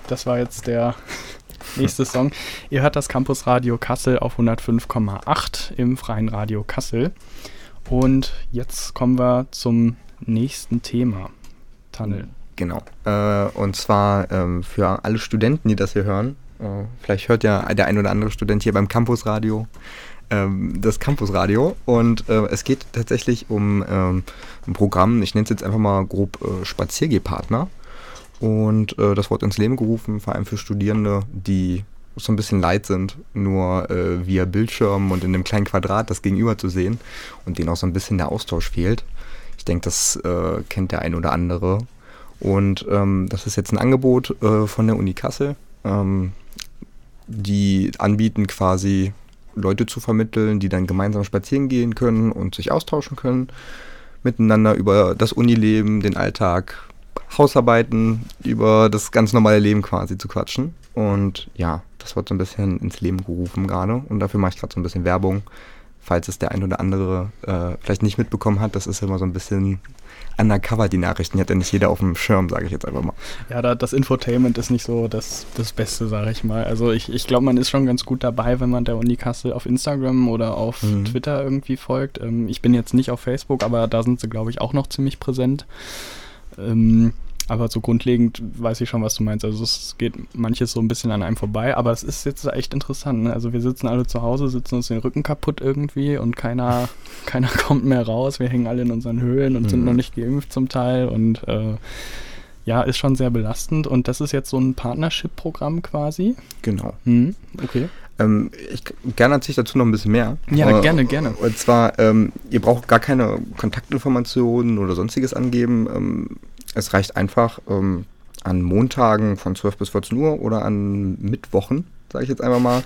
das war jetzt der Nächster Song. Ihr hört das Campus Radio Kassel auf 105,8 im freien Radio Kassel. Und jetzt kommen wir zum nächsten Thema. Tunnel. Genau. Äh, und zwar ähm, für alle Studenten, die das hier hören. Äh, vielleicht hört ja der ein oder andere Student hier beim Campus Radio ähm, das Campus Radio. Und äh, es geht tatsächlich um ähm, ein Programm, ich nenne es jetzt einfach mal grob äh, Spaziergehpartner und äh, das Wort ins Leben gerufen, vor allem für Studierende, die so ein bisschen leid sind, nur äh, via Bildschirm und in einem kleinen Quadrat das Gegenüber zu sehen und denen auch so ein bisschen der Austausch fehlt. Ich denke, das äh, kennt der ein oder andere. Und ähm, das ist jetzt ein Angebot äh, von der Uni Kassel, ähm, die anbieten quasi Leute zu vermitteln, die dann gemeinsam spazieren gehen können und sich austauschen können miteinander über das Unileben, den Alltag, Hausarbeiten, über das ganz normale Leben quasi zu quatschen. Und ja, das wird so ein bisschen ins Leben gerufen gerade. Und dafür mache ich gerade so ein bisschen Werbung. Falls es der ein oder andere äh, vielleicht nicht mitbekommen hat, das ist immer so ein bisschen undercover, die Nachrichten. Die hat ja nicht jeder auf dem Schirm, sage ich jetzt einfach mal. Ja, da, das Infotainment ist nicht so das, das Beste, sage ich mal. Also ich, ich glaube, man ist schon ganz gut dabei, wenn man der Uni Kassel auf Instagram oder auf mhm. Twitter irgendwie folgt. Ähm, ich bin jetzt nicht auf Facebook, aber da sind sie, glaube ich, auch noch ziemlich präsent. Ähm, Aber so grundlegend weiß ich schon, was du meinst. Also es geht manches so ein bisschen an einem vorbei, aber es ist jetzt echt interessant. Ne? Also wir sitzen alle zu Hause, sitzen uns den Rücken kaputt irgendwie und keiner, keiner kommt mehr raus. Wir hängen alle in unseren Höhlen und mhm. sind noch nicht geimpft zum Teil und äh, ja, ist schon sehr belastend. Und das ist jetzt so ein Partnership-Programm quasi. Genau. Mhm. Okay. Ähm, ich gerne erzähle dazu noch ein bisschen mehr. Ja, äh, gerne, gerne. Und zwar, ähm, ihr braucht gar keine Kontaktinformationen oder sonstiges angeben. Ähm, es reicht einfach ähm, an Montagen von 12 bis 14 Uhr oder an Mittwochen, sage ich jetzt einfach mal.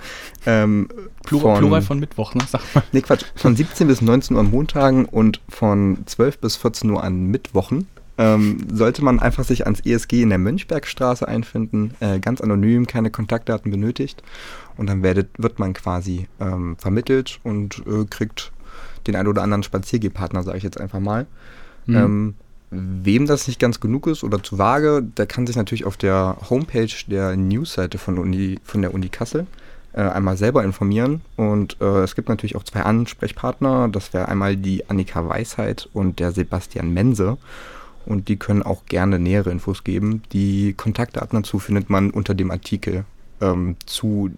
Ähm, Plural, von, Plural von Mittwoch, ne? Sag mal. Nee, Quatsch. Von 17 bis 19 Uhr an Montagen und von 12 bis 14 Uhr an Mittwochen ähm, sollte man einfach sich ans ESG in der Mönchbergstraße einfinden, äh, ganz anonym, keine Kontaktdaten benötigt und dann werdet, wird man quasi ähm, vermittelt und äh, kriegt den ein oder anderen Spaziergehpartner, sage ich jetzt einfach mal. Mhm. Ähm, wem das nicht ganz genug ist oder zu vage, der kann sich natürlich auf der Homepage der Newsseite von, Uni, von der Uni Kassel äh, einmal selber informieren. Und äh, es gibt natürlich auch zwei Ansprechpartner. Das wäre einmal die Annika Weisheit und der Sebastian Mense und die können auch gerne nähere Infos geben. Die Kontaktdaten dazu findet man unter dem Artikel ähm, zu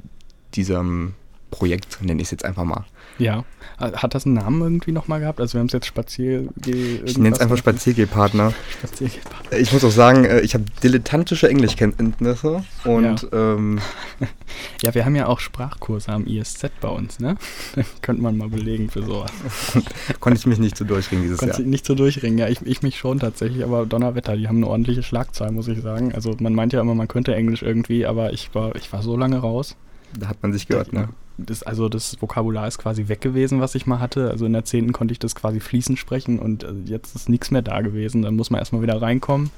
diesem Projekt, nenne ich es jetzt einfach mal. Ja. Hat das einen Namen irgendwie nochmal gehabt? Also wir haben es jetzt Spaziergeh... Ich nenne es einfach Spaziergehpartner. Spaziergehpartner. Ich muss auch sagen, äh, ich habe dilettantische Englischkenntnisse und... Ja. Ähm, ja, wir haben ja auch Sprachkurse am ISZ bei uns, ne? Könnte man mal belegen für sowas. Konnte ich mich nicht so durchringen dieses Konntest Jahr. Nicht so durchringen, ja, ich, ich mich schon tatsächlich, aber Donnerwetter, die haben eine ordentliche Schlagzahl, muss ich sagen. Also man meint ja immer, man könnte Englisch irgendwie, aber ich war, ich war so lange raus. Da hat man sich gehört, ne? Das, also das Vokabular ist quasi weg gewesen, was ich mal hatte. Also in der 10. konnte ich das quasi fließend sprechen und äh, jetzt ist nichts mehr da gewesen. Dann muss man erstmal wieder reinkommen.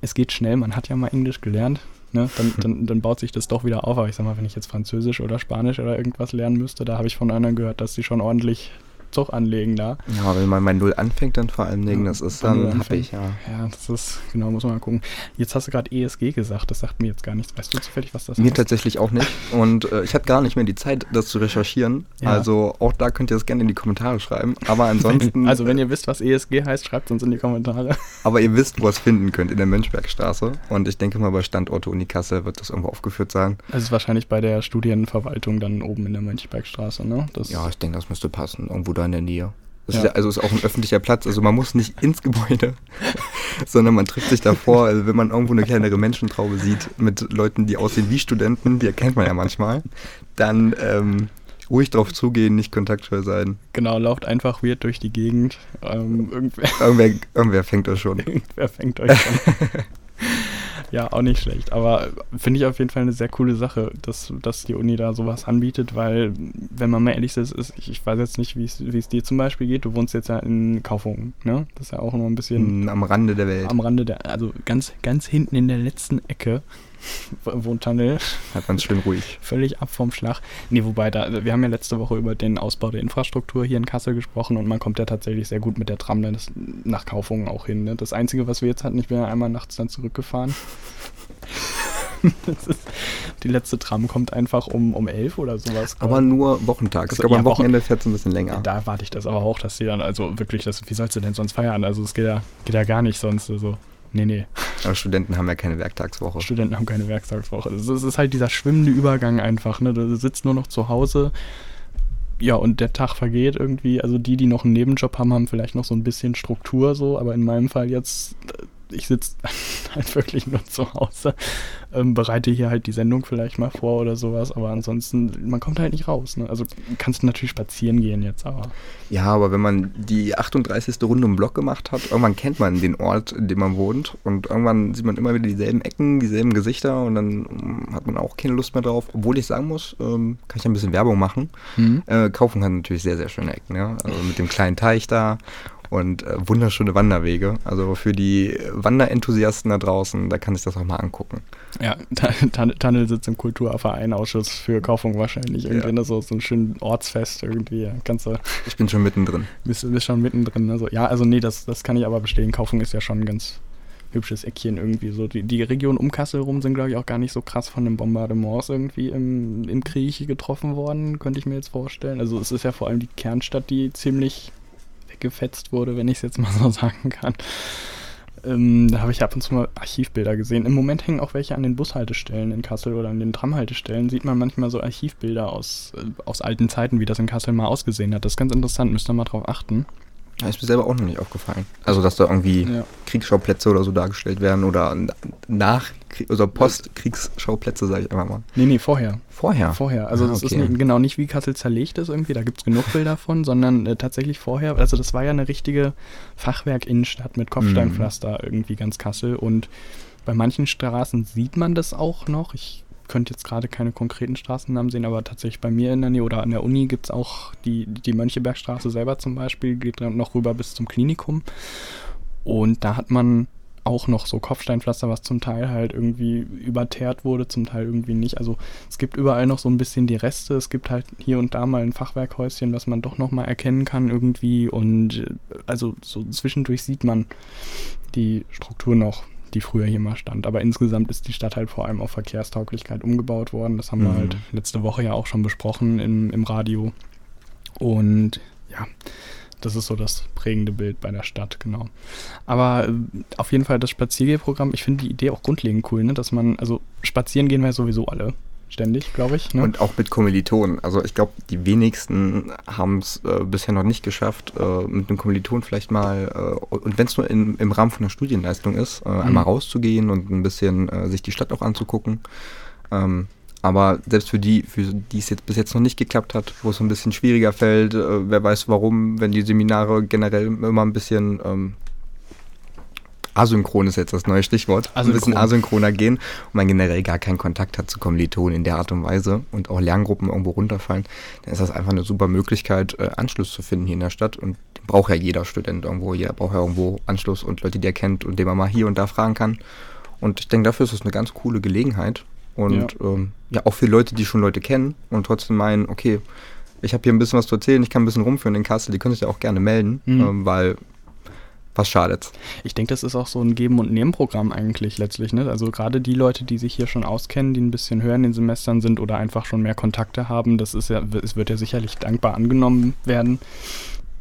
Es geht schnell, man hat ja mal Englisch gelernt. Ne? Dann, dann, dann baut sich das doch wieder auf. Aber ich sag mal, wenn ich jetzt Französisch oder Spanisch oder irgendwas lernen müsste, da habe ich von anderen gehört, dass die schon ordentlich Zug anlegen da. Ja, wenn man bei Null anfängt, dann vor allem Dingen, ja, das ist dann habe ich, ja. Ja, das ist, genau, muss man mal gucken. Jetzt hast du gerade ESG gesagt, das sagt mir jetzt gar nichts. Weißt du zufällig, was das ist? Mir heißt? tatsächlich auch nicht. Und äh, ich hatte gar nicht mehr die Zeit, das zu recherchieren. Ja. Also auch da könnt ihr das gerne in die Kommentare schreiben. Aber ansonsten. also wenn ihr wisst, was ESG heißt, schreibt es uns in die Kommentare. Aber ihr wisst, wo ihr es finden könnt, in der Mönchbergstraße. Und ich denke mal, bei Standorte Uni Kassel wird das irgendwo aufgeführt sein. Also ist wahrscheinlich bei der Studienverwaltung dann oben in der Mönchbergstraße, ne? Das ja, ich denke, das müsste passen. Irgendwo da in der Nähe. Das ja. ist ja, also ist auch ein öffentlicher Platz. Also man muss nicht ins Gebäude, sondern man trifft sich davor. Also wenn man irgendwo eine kleinere Menschentraube sieht mit Leuten, die aussehen wie Studenten, die erkennt man ja manchmal, dann ähm, ruhig drauf zugehen, nicht kontaktscheu sein. Genau, lauft einfach weird durch die Gegend. Ähm, irgendwer, irgendwer, irgendwer fängt euch schon. irgendwer fängt euch schon. Ja, auch nicht schlecht. Aber finde ich auf jeden Fall eine sehr coole Sache, dass, dass die Uni da sowas anbietet, weil, wenn man mal ehrlich ist, ist ich, ich weiß jetzt nicht, wie es dir zum Beispiel geht. Du wohnst jetzt ja in Kaufungen, ne? Das ist ja auch immer ein bisschen. Mm, am Rande der Welt. Am Rande der, also ganz, ganz hinten in der letzten Ecke Wohntunnel. Hat man es schön ruhig. Völlig ab vom Schlag. Nee, wobei, da, wir haben ja letzte Woche über den Ausbau der Infrastruktur hier in Kassel gesprochen und man kommt ja tatsächlich sehr gut mit der Tram dann nach Kaufungen auch hin. Ne? Das Einzige, was wir jetzt hatten, ich bin ja einmal nachts dann zurückgefahren. ist, die letzte Tram kommt einfach um, um elf oder sowas. Aber nur wochentags. Ich glaube, ja, am Wochenende fährt es ein bisschen länger. Da warte ich das aber auch, dass sie dann, also wirklich, das, wie sollst du denn sonst feiern? Also es geht ja, geht ja gar nicht sonst. Also. Nee, nee. Aber Studenten haben ja keine Werktagswoche. Studenten haben keine Werktagswoche. Es ist halt dieser schwimmende Übergang einfach. Ne? Du sitzt nur noch zu Hause. Ja, und der Tag vergeht irgendwie. Also die, die noch einen Nebenjob haben, haben vielleicht noch so ein bisschen Struktur so. Aber in meinem Fall jetzt ich sitze halt wirklich nur zu Hause, ähm, bereite hier halt die Sendung vielleicht mal vor oder sowas, aber ansonsten, man kommt halt nicht raus. Ne? Also kannst du natürlich spazieren gehen jetzt, aber. Ja, aber wenn man die 38. Runde im Block gemacht hat, irgendwann kennt man den Ort, in dem man wohnt und irgendwann sieht man immer wieder dieselben Ecken, dieselben Gesichter und dann mm, hat man auch keine Lust mehr drauf. Obwohl ich sagen muss, ähm, kann ich ein bisschen Werbung machen. Mhm. Äh, Kaufen hat natürlich sehr, sehr schöne Ecken, ja. Also mit dem kleinen Teich da und äh, wunderschöne Wanderwege. Also für die Wanderenthusiasten da draußen, da kann ich das auch mal angucken. Ja, Tunnel sitzt im Kulturvereinausschuss für Kaufung wahrscheinlich. Irgendwie ja. Ne, so, so ein schönes Ortsfest irgendwie. Kannst du, ich bin schon mittendrin. Bist, bist schon mittendrin. Also, ja, also nee, das, das kann ich aber bestehen. Kaufung ist ja schon ein ganz hübsches Eckchen irgendwie. So die, die Region um Kassel rum sind, glaube ich, auch gar nicht so krass von den Bombardements irgendwie im, im Krieg getroffen worden, könnte ich mir jetzt vorstellen. Also es ist ja vor allem die Kernstadt, die ziemlich gefetzt wurde, wenn ich es jetzt mal so sagen kann. Ähm, da habe ich ab und zu mal Archivbilder gesehen. Im Moment hängen auch welche an den Bushaltestellen in Kassel oder an den Tramhaltestellen. Sieht man manchmal so Archivbilder aus, äh, aus alten Zeiten, wie das in Kassel mal ausgesehen hat. Das ist ganz interessant, müsst ihr mal drauf achten. Ja, ist mir selber auch noch nicht aufgefallen. Also, dass da irgendwie ja. Kriegsschauplätze oder so dargestellt werden oder nach, also Postkriegsschauplätze, sage ich einfach mal. Nee, nee, vorher. Vorher? Vorher. Also, es okay. ist nicht, genau nicht wie Kassel zerlegt ist irgendwie, da gibt es genug Bilder von, sondern äh, tatsächlich vorher. Also, das war ja eine richtige Fachwerk-Innenstadt mit Kopfsteinpflaster mhm. irgendwie ganz Kassel und bei manchen Straßen sieht man das auch noch. Ich könnte jetzt gerade keine konkreten Straßennamen sehen, aber tatsächlich bei mir in der Nähe oder an der Uni gibt es auch die, die Mönchebergstraße selber zum Beispiel, geht dann noch rüber bis zum Klinikum. Und da hat man auch noch so Kopfsteinpflaster, was zum Teil halt irgendwie überteert wurde, zum Teil irgendwie nicht. Also es gibt überall noch so ein bisschen die Reste. Es gibt halt hier und da mal ein Fachwerkhäuschen, was man doch noch mal erkennen kann irgendwie. Und also so zwischendurch sieht man die Struktur noch die früher hier mal stand. Aber insgesamt ist die Stadt halt vor allem auf Verkehrstauglichkeit umgebaut worden. Das haben mhm. wir halt letzte Woche ja auch schon besprochen im, im Radio. Und ja, das ist so das prägende Bild bei der Stadt, genau. Aber äh, auf jeden Fall das Spaziergehprogramm, ich finde die Idee auch grundlegend cool, ne? dass man, also spazieren gehen wir sowieso alle ständig, glaube ich. Ne? Und auch mit Kommilitonen. Also ich glaube, die wenigsten haben es äh, bisher noch nicht geschafft, äh, mit einem Kommiliton vielleicht mal, äh, und wenn es nur in, im Rahmen von einer Studienleistung ist, äh, mhm. einmal rauszugehen und ein bisschen äh, sich die Stadt auch anzugucken. Ähm, aber selbst für die, für die es jetzt bis jetzt noch nicht geklappt hat, wo es ein bisschen schwieriger fällt, äh, wer weiß warum, wenn die Seminare generell immer ein bisschen ähm, asynchron ist jetzt das neue Stichwort, asynchron. ein bisschen asynchroner gehen und man generell gar keinen Kontakt hat zu Kommilitonen in der Art und Weise und auch Lerngruppen irgendwo runterfallen, dann ist das einfach eine super Möglichkeit, äh, Anschluss zu finden hier in der Stadt und braucht ja jeder Student irgendwo, jeder braucht ja irgendwo Anschluss und Leute, die er kennt und den man mal hier und da fragen kann. Und ich denke, dafür ist es eine ganz coole Gelegenheit. Und ja. Ähm, ja, auch für Leute, die schon Leute kennen und trotzdem meinen, okay, ich habe hier ein bisschen was zu erzählen, ich kann ein bisschen rumführen in Kassel, die können sich ja auch gerne melden, mhm. ähm, weil was schadet. Ich denke, das ist auch so ein Geben- und Nehmen-Programm eigentlich letztlich. Ne? Also gerade die Leute, die sich hier schon auskennen, die ein bisschen höher in den Semestern sind oder einfach schon mehr Kontakte haben, das ist ja, es wird ja sicherlich dankbar angenommen werden.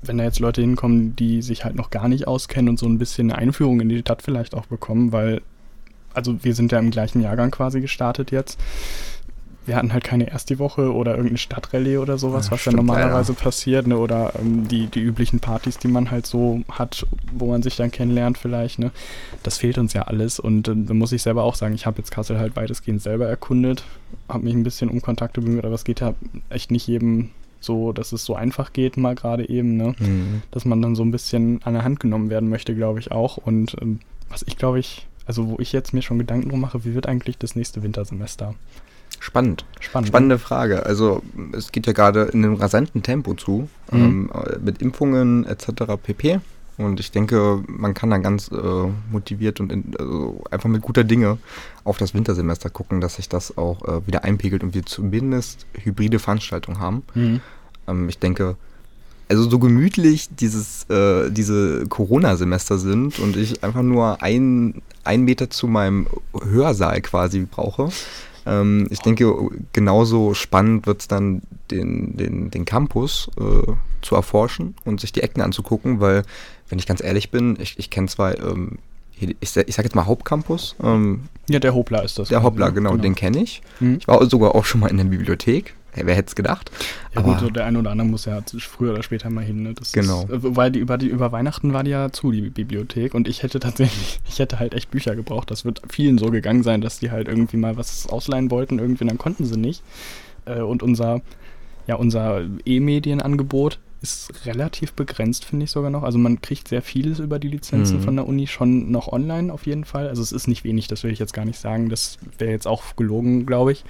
Wenn da jetzt Leute hinkommen, die sich halt noch gar nicht auskennen und so ein bisschen eine Einführung in die Stadt vielleicht auch bekommen, weil, also wir sind ja im gleichen Jahrgang quasi gestartet jetzt wir hatten halt keine erste Woche oder irgendeine Stadtrallye oder sowas, ja, was ja normalerweise leider. passiert, ne? Oder ähm, die, die üblichen Partys, die man halt so hat, wo man sich dann kennenlernt vielleicht, ne? Das fehlt uns ja alles und äh, da muss ich selber auch sagen, ich habe jetzt Kassel halt weitestgehend selber erkundet, habe mich ein bisschen um Kontakte bemüht, aber es geht ja echt nicht jedem so, dass es so einfach geht, mal gerade eben, ne? Mhm. Dass man dann so ein bisschen an der Hand genommen werden möchte, glaube ich auch. Und ähm, was ich glaube ich, also wo ich jetzt mir schon Gedanken drum mache, wie wird eigentlich das nächste Wintersemester? Spannend. Spannend. Spannende Frage. Also es geht ja gerade in einem rasanten Tempo zu, mhm. ähm, mit Impfungen etc. pp. Und ich denke, man kann dann ganz äh, motiviert und in, also einfach mit guter Dinge auf das Wintersemester gucken, dass sich das auch äh, wieder einpegelt und wir zumindest hybride Veranstaltungen haben. Mhm. Ähm, ich denke, also so gemütlich dieses, äh, diese Corona-Semester sind und ich einfach nur ein, ein Meter zu meinem Hörsaal quasi brauche, ähm, ich denke, genauso spannend wird es dann, den, den, den Campus äh, zu erforschen und sich die Ecken anzugucken, weil, wenn ich ganz ehrlich bin, ich, ich kenne zwar, ähm, ich, ich sage jetzt mal Hauptcampus. Ähm, ja, der Hopla ist das. Der Hopla, ne? genau, genau, den kenne ich. Mhm. Ich war sogar auch schon mal in der Bibliothek. Hey, wer hätte es gedacht? Ja Aber gut, so der eine oder andere muss ja früher oder später mal hin. Ne? Genau. Ist, äh, weil die, über, die, über Weihnachten war die ja zu, die Bibliothek. Und ich hätte tatsächlich, ich hätte halt echt Bücher gebraucht. Das wird vielen so gegangen sein, dass die halt irgendwie mal was ausleihen wollten. Irgendwie, dann konnten sie nicht. Äh, und unser, ja, unser E-Medienangebot ist relativ begrenzt, finde ich sogar noch. Also man kriegt sehr vieles über die Lizenzen mhm. von der Uni schon noch online auf jeden Fall. Also es ist nicht wenig, das will ich jetzt gar nicht sagen. Das wäre jetzt auch gelogen, glaube ich.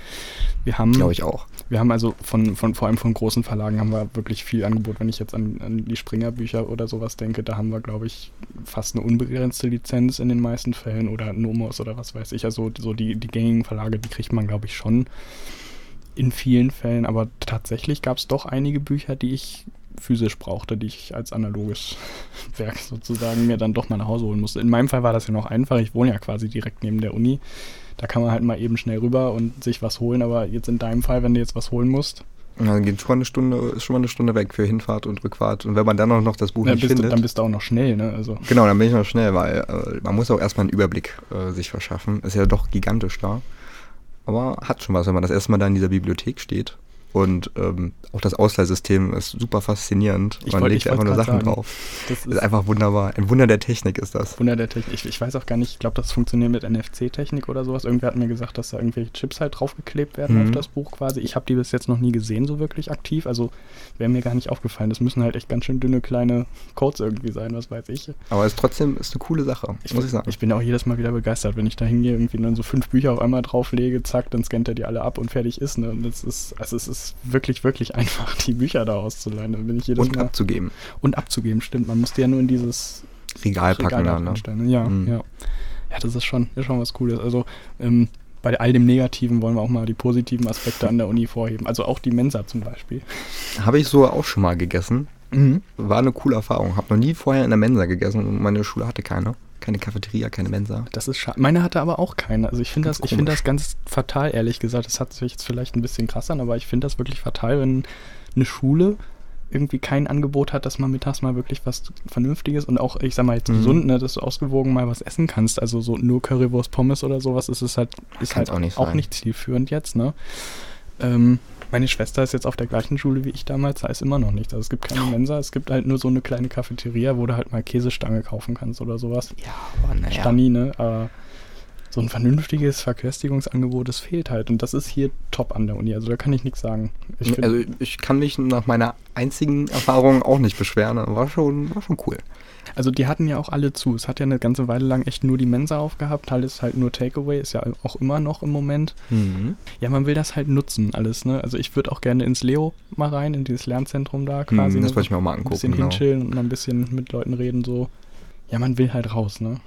Wir haben, glaube ich auch. Wir haben also von, von vor allem von großen Verlagen haben wir wirklich viel Angebot. Wenn ich jetzt an, an die Springer-Bücher oder sowas denke, da haben wir, glaube ich, fast eine unbegrenzte Lizenz in den meisten Fällen oder Nomos oder was weiß ich. Also so die, die gängigen Verlage, die kriegt man, glaube ich, schon in vielen Fällen, aber tatsächlich gab es doch einige Bücher, die ich physisch brauchte, die ich als analoges Werk sozusagen mir dann doch mal nach Hause holen musste. In meinem Fall war das ja noch einfach. Ich wohne ja quasi direkt neben der Uni. Da kann man halt mal eben schnell rüber und sich was holen. Aber jetzt in deinem Fall, wenn du jetzt was holen musst, Ja, dann geht schon mal eine Stunde, ist schon mal eine Stunde weg für Hinfahrt und Rückfahrt. Und wenn man dann auch noch das Buch Ja, nicht bist du, findet. dann bist du auch noch schnell, ne? Also, Genau, dann bin ich noch schnell, weil äh, man muss auch erstmal einen Überblick äh, sich verschaffen. Ist ja doch gigantisch da. Aber hat schon was, wenn man das erste Mal da in dieser Bibliothek steht. Und ähm, auch das Ausleihsystem ist super faszinierend. Ich man wollt- legt einfach nur Sachen sagen, drauf. das Ist ist einfach wunderbar. Ein Wunder der Technik ist das. Wunder der Technik. Ich, ich weiß auch gar nicht, ich glaube, das funktioniert mit NFC-Technik oder sowas. Irgendwer hat mir gesagt, dass da irgendwelche Chips halt draufgeklebt werden Mhm. auf das Buch quasi. Ich habe die bis jetzt noch nie gesehen, so wirklich aktiv. Also wäre mir gar nicht aufgefallen. Das müssen halt echt ganz schön dünne kleine Codes irgendwie sein, was weiß ich. Aber es ist trotzdem ist eine coole Sache, Ich, muss ich sagen. ich bin auch jedes Mal wieder begeistert, wenn ich da hingehe, irgendwie dann so fünf Bücher auf einmal drauflege, zack, dann scannt er die alle ab und fertig ist. Ne? Und das ist, also es ist wirklich, wirklich einfach, die Bücher da auszuleihen. Da bin ich jedes und Mal. abzugeben. und abzugeben, stimmt. Man muss die ja nur in dieses Regal packen Regal. Ne? Ja, Mhm. ja. Ja, das ist schon, ist schon was Cooles. Also ähm, bei all dem Negativen wollen wir auch mal die positiven Aspekte an der Uni vorheben. Also auch die Mensa zum Beispiel. Habe ich so auch schon mal gegessen. War eine coole Erfahrung. Habe noch nie vorher in der Mensa gegessen und meine Schule hatte keine. Keine Cafeteria, keine Mensa. Das ist schade. Meine hatte aber auch keine. Also ich finde das, ich komisch. das ganz fatal, ehrlich gesagt. Das hat sich jetzt vielleicht ein bisschen krass an, aber ich finde das wirklich fatal, wenn eine Schule irgendwie kein Angebot hat, dass man mittags mal wirklich was Vernünftiges und auch, ich sag mal jetzt Mhm. gesund, ne, dass du ausgewogen mal was essen kannst. Also so nur Currywurst, Pommes oder sowas ist es halt, ist Kann's halt auch nicht auch nicht zielführend jetzt, ne? Ähm, meine Schwester ist jetzt auf der gleichen Schule wie ich damals, da ist immer noch nichts. Also es gibt keine Mensa, es gibt halt nur so eine kleine Cafeteria, wo du halt mal Käsestange kaufen kannst oder sowas. Ja, aber naja. Stani, ne? So ein vernünftiges Verköstigungsangebot, das fehlt halt. Und das ist hier top an der Uni. Also da kann ich nichts sagen. Ich also ich kann mich nach meiner einzigen Erfahrung auch nicht beschweren. War schon, war schon cool. also die hatten ja auch alle zu. Es hat ja eine ganze Weile lang echt nur die Mensa aufgehabt. Alles halt nur Takeaway, ist ja auch immer noch im Moment. Ja, man will das halt nutzen, alles, ne? Also ich würde auch gerne ins Leo mal rein, in dieses Lernzentrum da quasi. Hm, das ne? wollte ich mir auch mal Ein angucken. bisschen Genau. hinchillen und mal ein bisschen mit Leuten reden, so. Ja, man will halt raus, ne?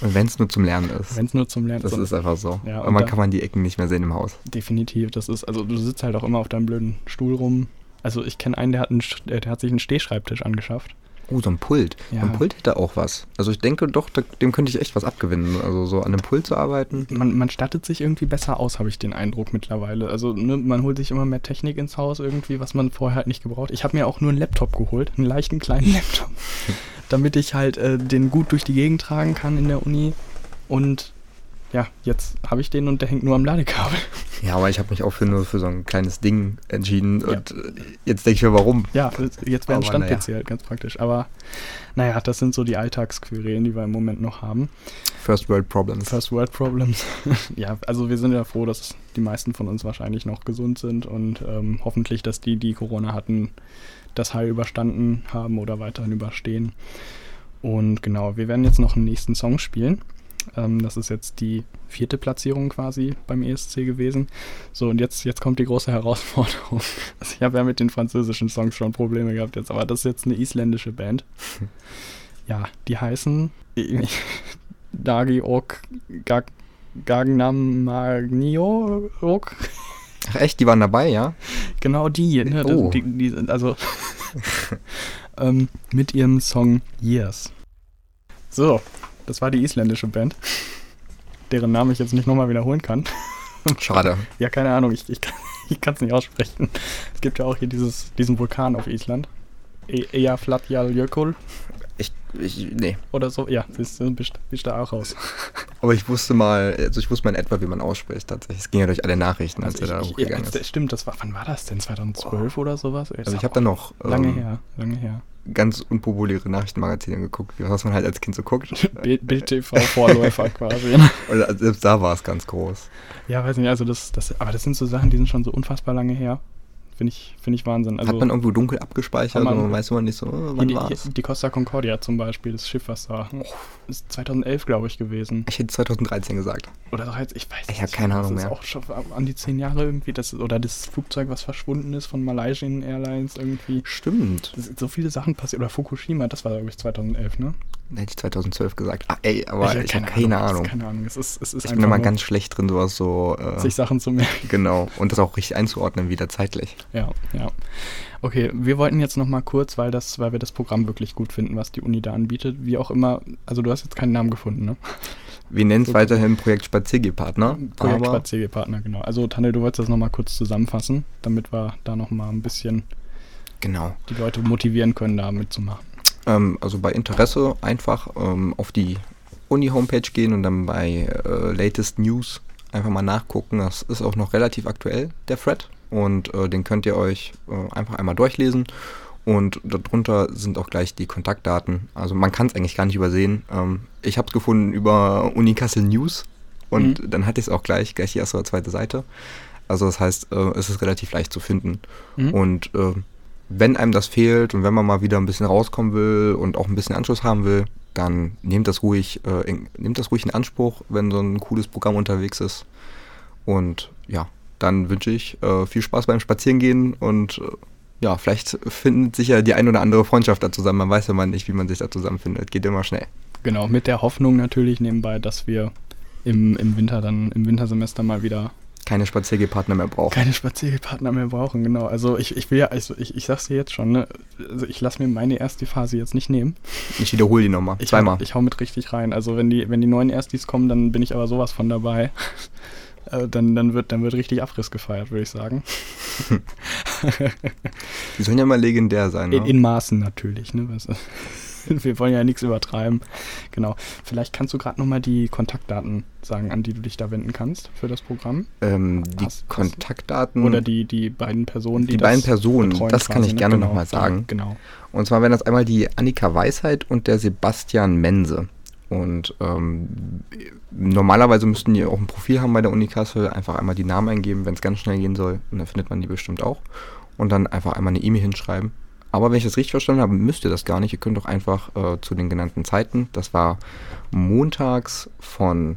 Und wenn es nur zum Lernen ist. Wenn es nur zum Lernen Das ist einfach so. Ja, und da- kann man die Ecken nicht mehr sehen im Haus. Definitiv, das ist, also du sitzt halt auch immer auf deinem blöden Stuhl rum. Also ich kenne einen, der hat, einen, äh, der hat sich einen Stehschreibtisch angeschafft. Oh, so ein Pult. Ja. Ein Pult hätte auch was. Also ich denke doch, dem könnte ich echt was abgewinnen. Also so an einem Pult zu arbeiten. Man, man stattet sich irgendwie besser aus, habe ich den Eindruck mittlerweile. Also ne, man holt sich immer mehr Technik ins Haus irgendwie, was man vorher halt nicht gebraucht. Ich habe mir auch nur einen Laptop geholt, einen leichten kleinen Laptop, damit ich halt äh, den gut durch die Gegend tragen kann in der Uni. Und ja, jetzt habe ich den und der hängt nur am Ladekabel. Ja, aber ich habe mich auch für nur für so ein kleines Ding entschieden. Ja. Und äh, jetzt denke ich mir, warum? Ja, jetzt wäre ein Stand-PC halt ganz praktisch. Aber naja, das sind so die Alltagsquerelen, die wir im Moment noch haben. First World Problems. First World Problems. ja, also wir sind ja froh, dass die meisten von uns wahrscheinlich noch gesund sind und ähm, hoffentlich, dass die, die Corona hatten, das heil überstanden haben oder weiterhin überstehen. Und genau, wir werden jetzt noch einen nächsten Song spielen. Ähm, das ist jetzt die vierte Platzierung quasi beim ESC gewesen. So, und jetzt, jetzt kommt die große Herausforderung. Also ich habe ja mit den französischen Songs schon Probleme gehabt jetzt, aber das ist jetzt eine isländische Band. Ja, die heißen Dagi Ok Gag Magnio Ok. Ach echt, die waren dabei, ja? Genau die, ne? Oh. Die, die, sind also ähm, mit ihrem Song Years. So, das war die isländische Band, deren Namen ich jetzt nicht nochmal wiederholen kann. Schade. Ja, keine Ahnung, ich, ich, kann- ich kann es nicht aussprechen. Es gibt ja auch hier dieses, diesen Vulkan auf Island. E Eyjafjallajökull Ich, ich, nee. oder so. Ja, siehst du, bist, bist da auch raus. Aber ich wusste mal, also ich wusste mal in etwa, wie man ausspricht tatsächlich. Es ging ja durch alle Nachrichten, als Also er da ich, ich, hochgegangen ja, ist. stimmt, das war, wann war das denn? 2012 oder sowas? Also ich habe dann noch Lange ähm, her, lange her. ganz unpopuläre Nachrichtenmagazine geguckt, was man halt als Kind so guckt. Bild, TV-Vorläufer quasi. Und also selbst da war es ganz groß. Ja, weiß nicht, also das, das, aber das sind so Sachen, die sind schon so unfassbar lange her. Finde ich, finde ich Wahnsinn. Also Hat man irgendwo dunkel abgespeichert man- und man weiß immer nicht so, äh, wann die, war's? hier, die Costa Concordia zum Beispiel, das Schiff, was da ist 2011, glaube ich, gewesen. Ich hätte 2013 gesagt. Oder 13, ich weiß Ich hab keine Ahnung das ist mehr. auch schon an die zehn Jahre irgendwie. Das, oder das Flugzeug, was verschwunden ist von Malaysian Airlines irgendwie. Stimmt. So viele Sachen passiert. Oder Fukushima, das war, glaube ich, 2011, ne? Hätte ich 2012 gesagt. Ah, ey, aber ich, habe keine ist Ahnung. Keine Ahnung. Es ist, es ist Ich bin immer ganz schlecht drin, sowas so. Äh, sich Sachen zu merken. genau. Und das auch richtig einzuordnen, wieder zeitlich. Ja, ja. Okay, wir wollten jetzt noch mal kurz, weil das, weil wir das Programm wirklich gut finden, was die Uni da anbietet. Wie auch immer, also du hast jetzt keinen Namen gefunden, ne? Wir nennen es weiterhin Projekt Spaziergehpartner. Projekt Spaziergehpartner, genau. Also Tanne, du wolltest das nochmal kurz zusammenfassen, damit wir da nochmal ein bisschen genau. die Leute motivieren können, da mitzumachen. Ähm, also bei Interesse einfach ähm, auf die Uni-Homepage gehen und dann bei äh, Latest News einfach mal nachgucken. Das ist auch noch relativ aktuell, der Thread. Und äh, den könnt ihr euch äh, einfach einmal durchlesen. Und darunter sind auch gleich die Kontaktdaten. Also man kann es eigentlich gar nicht übersehen. Ähm, ich habe es gefunden über Uni Kassel News und mhm. dann hatte ich es auch gleich, gleich die erste oder zweite Seite. Also das heißt, äh, es ist relativ leicht zu finden. Mhm. Und äh, wenn einem das fehlt und wenn man mal wieder ein bisschen rauskommen will und auch ein bisschen Anschluss haben will, dann nehmt das ruhig, äh, in, nehmt das ruhig in Anspruch, wenn so ein cooles Programm unterwegs ist. Und ja, dann wünsche ich äh, viel Spaß beim Spazierengehen und äh, ja, vielleicht findet sich ja die ein oder andere Freundschaft da zusammen. Man weiß ja mal nicht, wie man sich da zusammenfindet. Geht immer schnell. Genau, mit der Hoffnung natürlich nebenbei, dass wir im, im Winter dann, im Wintersemester mal wieder keine Spaziergepartner mehr brauchen. Keine Spaziergepartner mehr brauchen, genau. Also ich, ich will ja, also ich, ich sag's dir jetzt schon, ne? Also ich lasse mir meine erste Phase jetzt nicht nehmen. Ich wiederhole die nochmal. Zweimal. Hau, ich hau mit richtig rein. Also wenn die, wenn die neuen Erstis kommen, dann bin ich aber sowas von dabei. Äh, dann, dann, wird, dann wird richtig Abriss gefeiert, würde ich sagen. die sollen ja mal legendär sein. In, ne? in Maßen natürlich. Ne? Wir wollen ja nichts übertreiben. Genau. Vielleicht kannst du gerade nochmal die Kontaktdaten sagen, an die du dich da wenden kannst für das Programm. Ähm, die Hast, Kontaktdaten. Oder die, die beiden Personen, die Die beiden Personen, das kann ich ne? gerne genau, nochmal sagen. Genau. Und zwar wären das einmal die Annika Weisheit und der Sebastian Mense. Und ähm, normalerweise müssten die auch ein Profil haben bei der Uni Kassel, einfach einmal die Namen eingeben, wenn es ganz schnell gehen soll. Und dann findet man die bestimmt auch. Und dann einfach einmal eine E-Mail hinschreiben. Aber wenn ich das richtig verstanden habe, müsst ihr das gar nicht. Ihr könnt doch einfach äh, zu den genannten Zeiten, das war montags von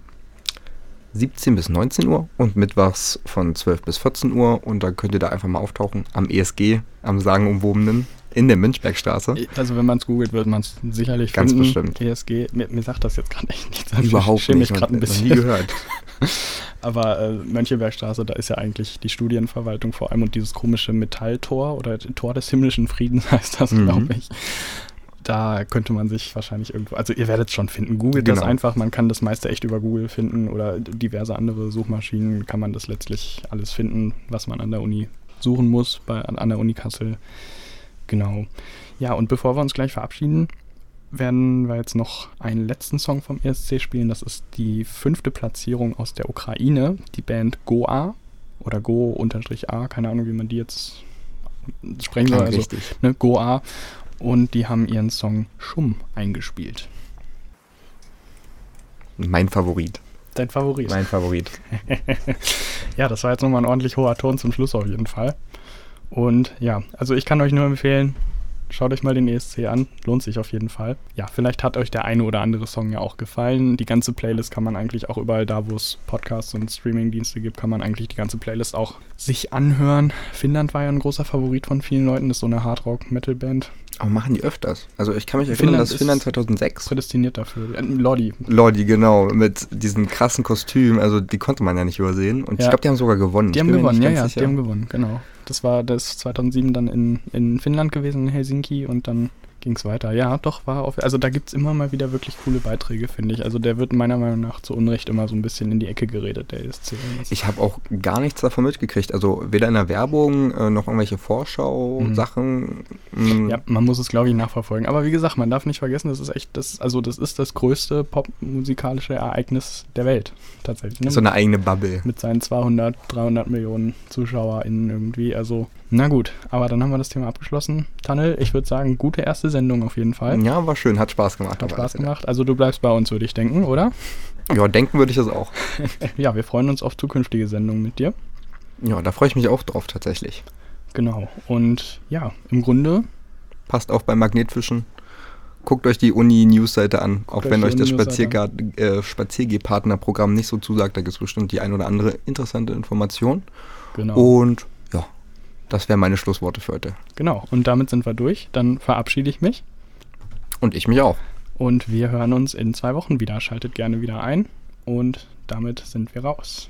17 bis 19 Uhr und mittwochs von 12 bis 14 Uhr. Und dann könnt ihr da einfach mal auftauchen am ESG, am sagenumwobenen in der Münchbergstraße. Also wenn man es googelt, wird man es sicherlich Ganz finden. bestimmt. ESG, mir, mir, sagt das jetzt gerade echt nichts. Also Überhaupt ich nicht. Ich bisschen. Nie gehört. Aber äh, Mönckebergstraße, da ist ja eigentlich die Studienverwaltung vor allem und dieses komische Metalltor oder Tor des himmlischen Friedens heißt das, mhm. glaube ich. Da könnte man sich wahrscheinlich irgendwo, also ihr werdet es schon finden. Googelt genau. das einfach, man kann das meiste echt über Google finden oder diverse andere Suchmaschinen kann man das letztlich alles finden, was man an der Uni suchen muss, bei, an, an der Uni Kassel. Genau. Ja, und bevor wir uns gleich verabschieden, werden wir jetzt noch einen letzten Song vom ESC spielen. Das ist die fünfte Platzierung aus der Ukraine, die Band Goa oder Go-A, keine Ahnung, wie man die jetzt sprechen soll. Also, ne, Goa. Und die haben ihren Song Schumm eingespielt. Mein Favorit. Dein Favorit. Mein Favorit. ja, das war jetzt nochmal ein ordentlich hoher Ton zum Schluss auf jeden Fall. Und ja, also ich kann euch nur empfehlen, schaut euch mal den ESC an, lohnt sich auf jeden Fall. Ja, vielleicht hat euch der eine oder andere Song ja auch gefallen. Die ganze Playlist kann man eigentlich auch überall da, wo es Podcasts und Streamingdienste gibt, kann man eigentlich die ganze Playlist auch sich anhören. Finnland war ja ein großer Favorit von vielen Leuten, das ist so eine Hardrock-Metal-Band. Aber machen die öfters? Also ich kann mich erinnern, Finnland dass Finnland 2006... Prädestiniert dafür. Äh, Lodi. Lodi, genau. Mit diesem krassen Kostüm. Also die konnte man ja nicht übersehen. Und ja. ich glaube, die haben sogar gewonnen. Die haben gewonnen, ja, ja. Sicher. Die haben gewonnen, genau. Das war das 2007 dann in, in Finnland gewesen, in Helsinki. Und dann ging es weiter. Ja, doch, war auf. Also da gibt es immer mal wieder wirklich coole Beiträge, finde ich. Also der wird meiner Meinung nach zu Unrecht immer so ein bisschen in die Ecke geredet, der ESC. Ich habe auch gar nichts davon mitgekriegt. Also weder in der Werbung äh, noch irgendwelche Vorschau-Sachen. Mhm. Ja, man muss es, glaube ich, nachverfolgen. Aber wie gesagt, man darf nicht vergessen, das ist echt das, also das ist das größte popmusikalische Ereignis der Welt, tatsächlich. Ne? So eine eigene Bubble. Mit seinen 200, 300 Millionen ZuschauerInnen irgendwie. Also, na gut, aber dann haben wir das Thema abgeschlossen. Tunnel, ich würde sagen, gute erste Sendung auf jeden Fall. Ja, war schön, hat Spaß gemacht. Hat Spaß gemacht. Also du bleibst bei uns, würde ich denken, oder? Ja, denken würde ich das auch. ja, wir freuen uns auf zukünftige Sendungen mit dir. Ja, da freue ich mich auch drauf tatsächlich. Genau. Und ja, im Grunde. Passt auch beim Magnetfischen. Guckt euch die Uni-News-Seite an, auch wenn euch das äh, Spaziergehpartner-Programm nicht so zusagt, da gibt es bestimmt die ein oder andere interessante Information. Genau. Und das wären meine Schlussworte für heute. Genau, und damit sind wir durch. Dann verabschiede ich mich. Und ich mich auch. Und wir hören uns in zwei Wochen wieder. Schaltet gerne wieder ein. Und damit sind wir raus.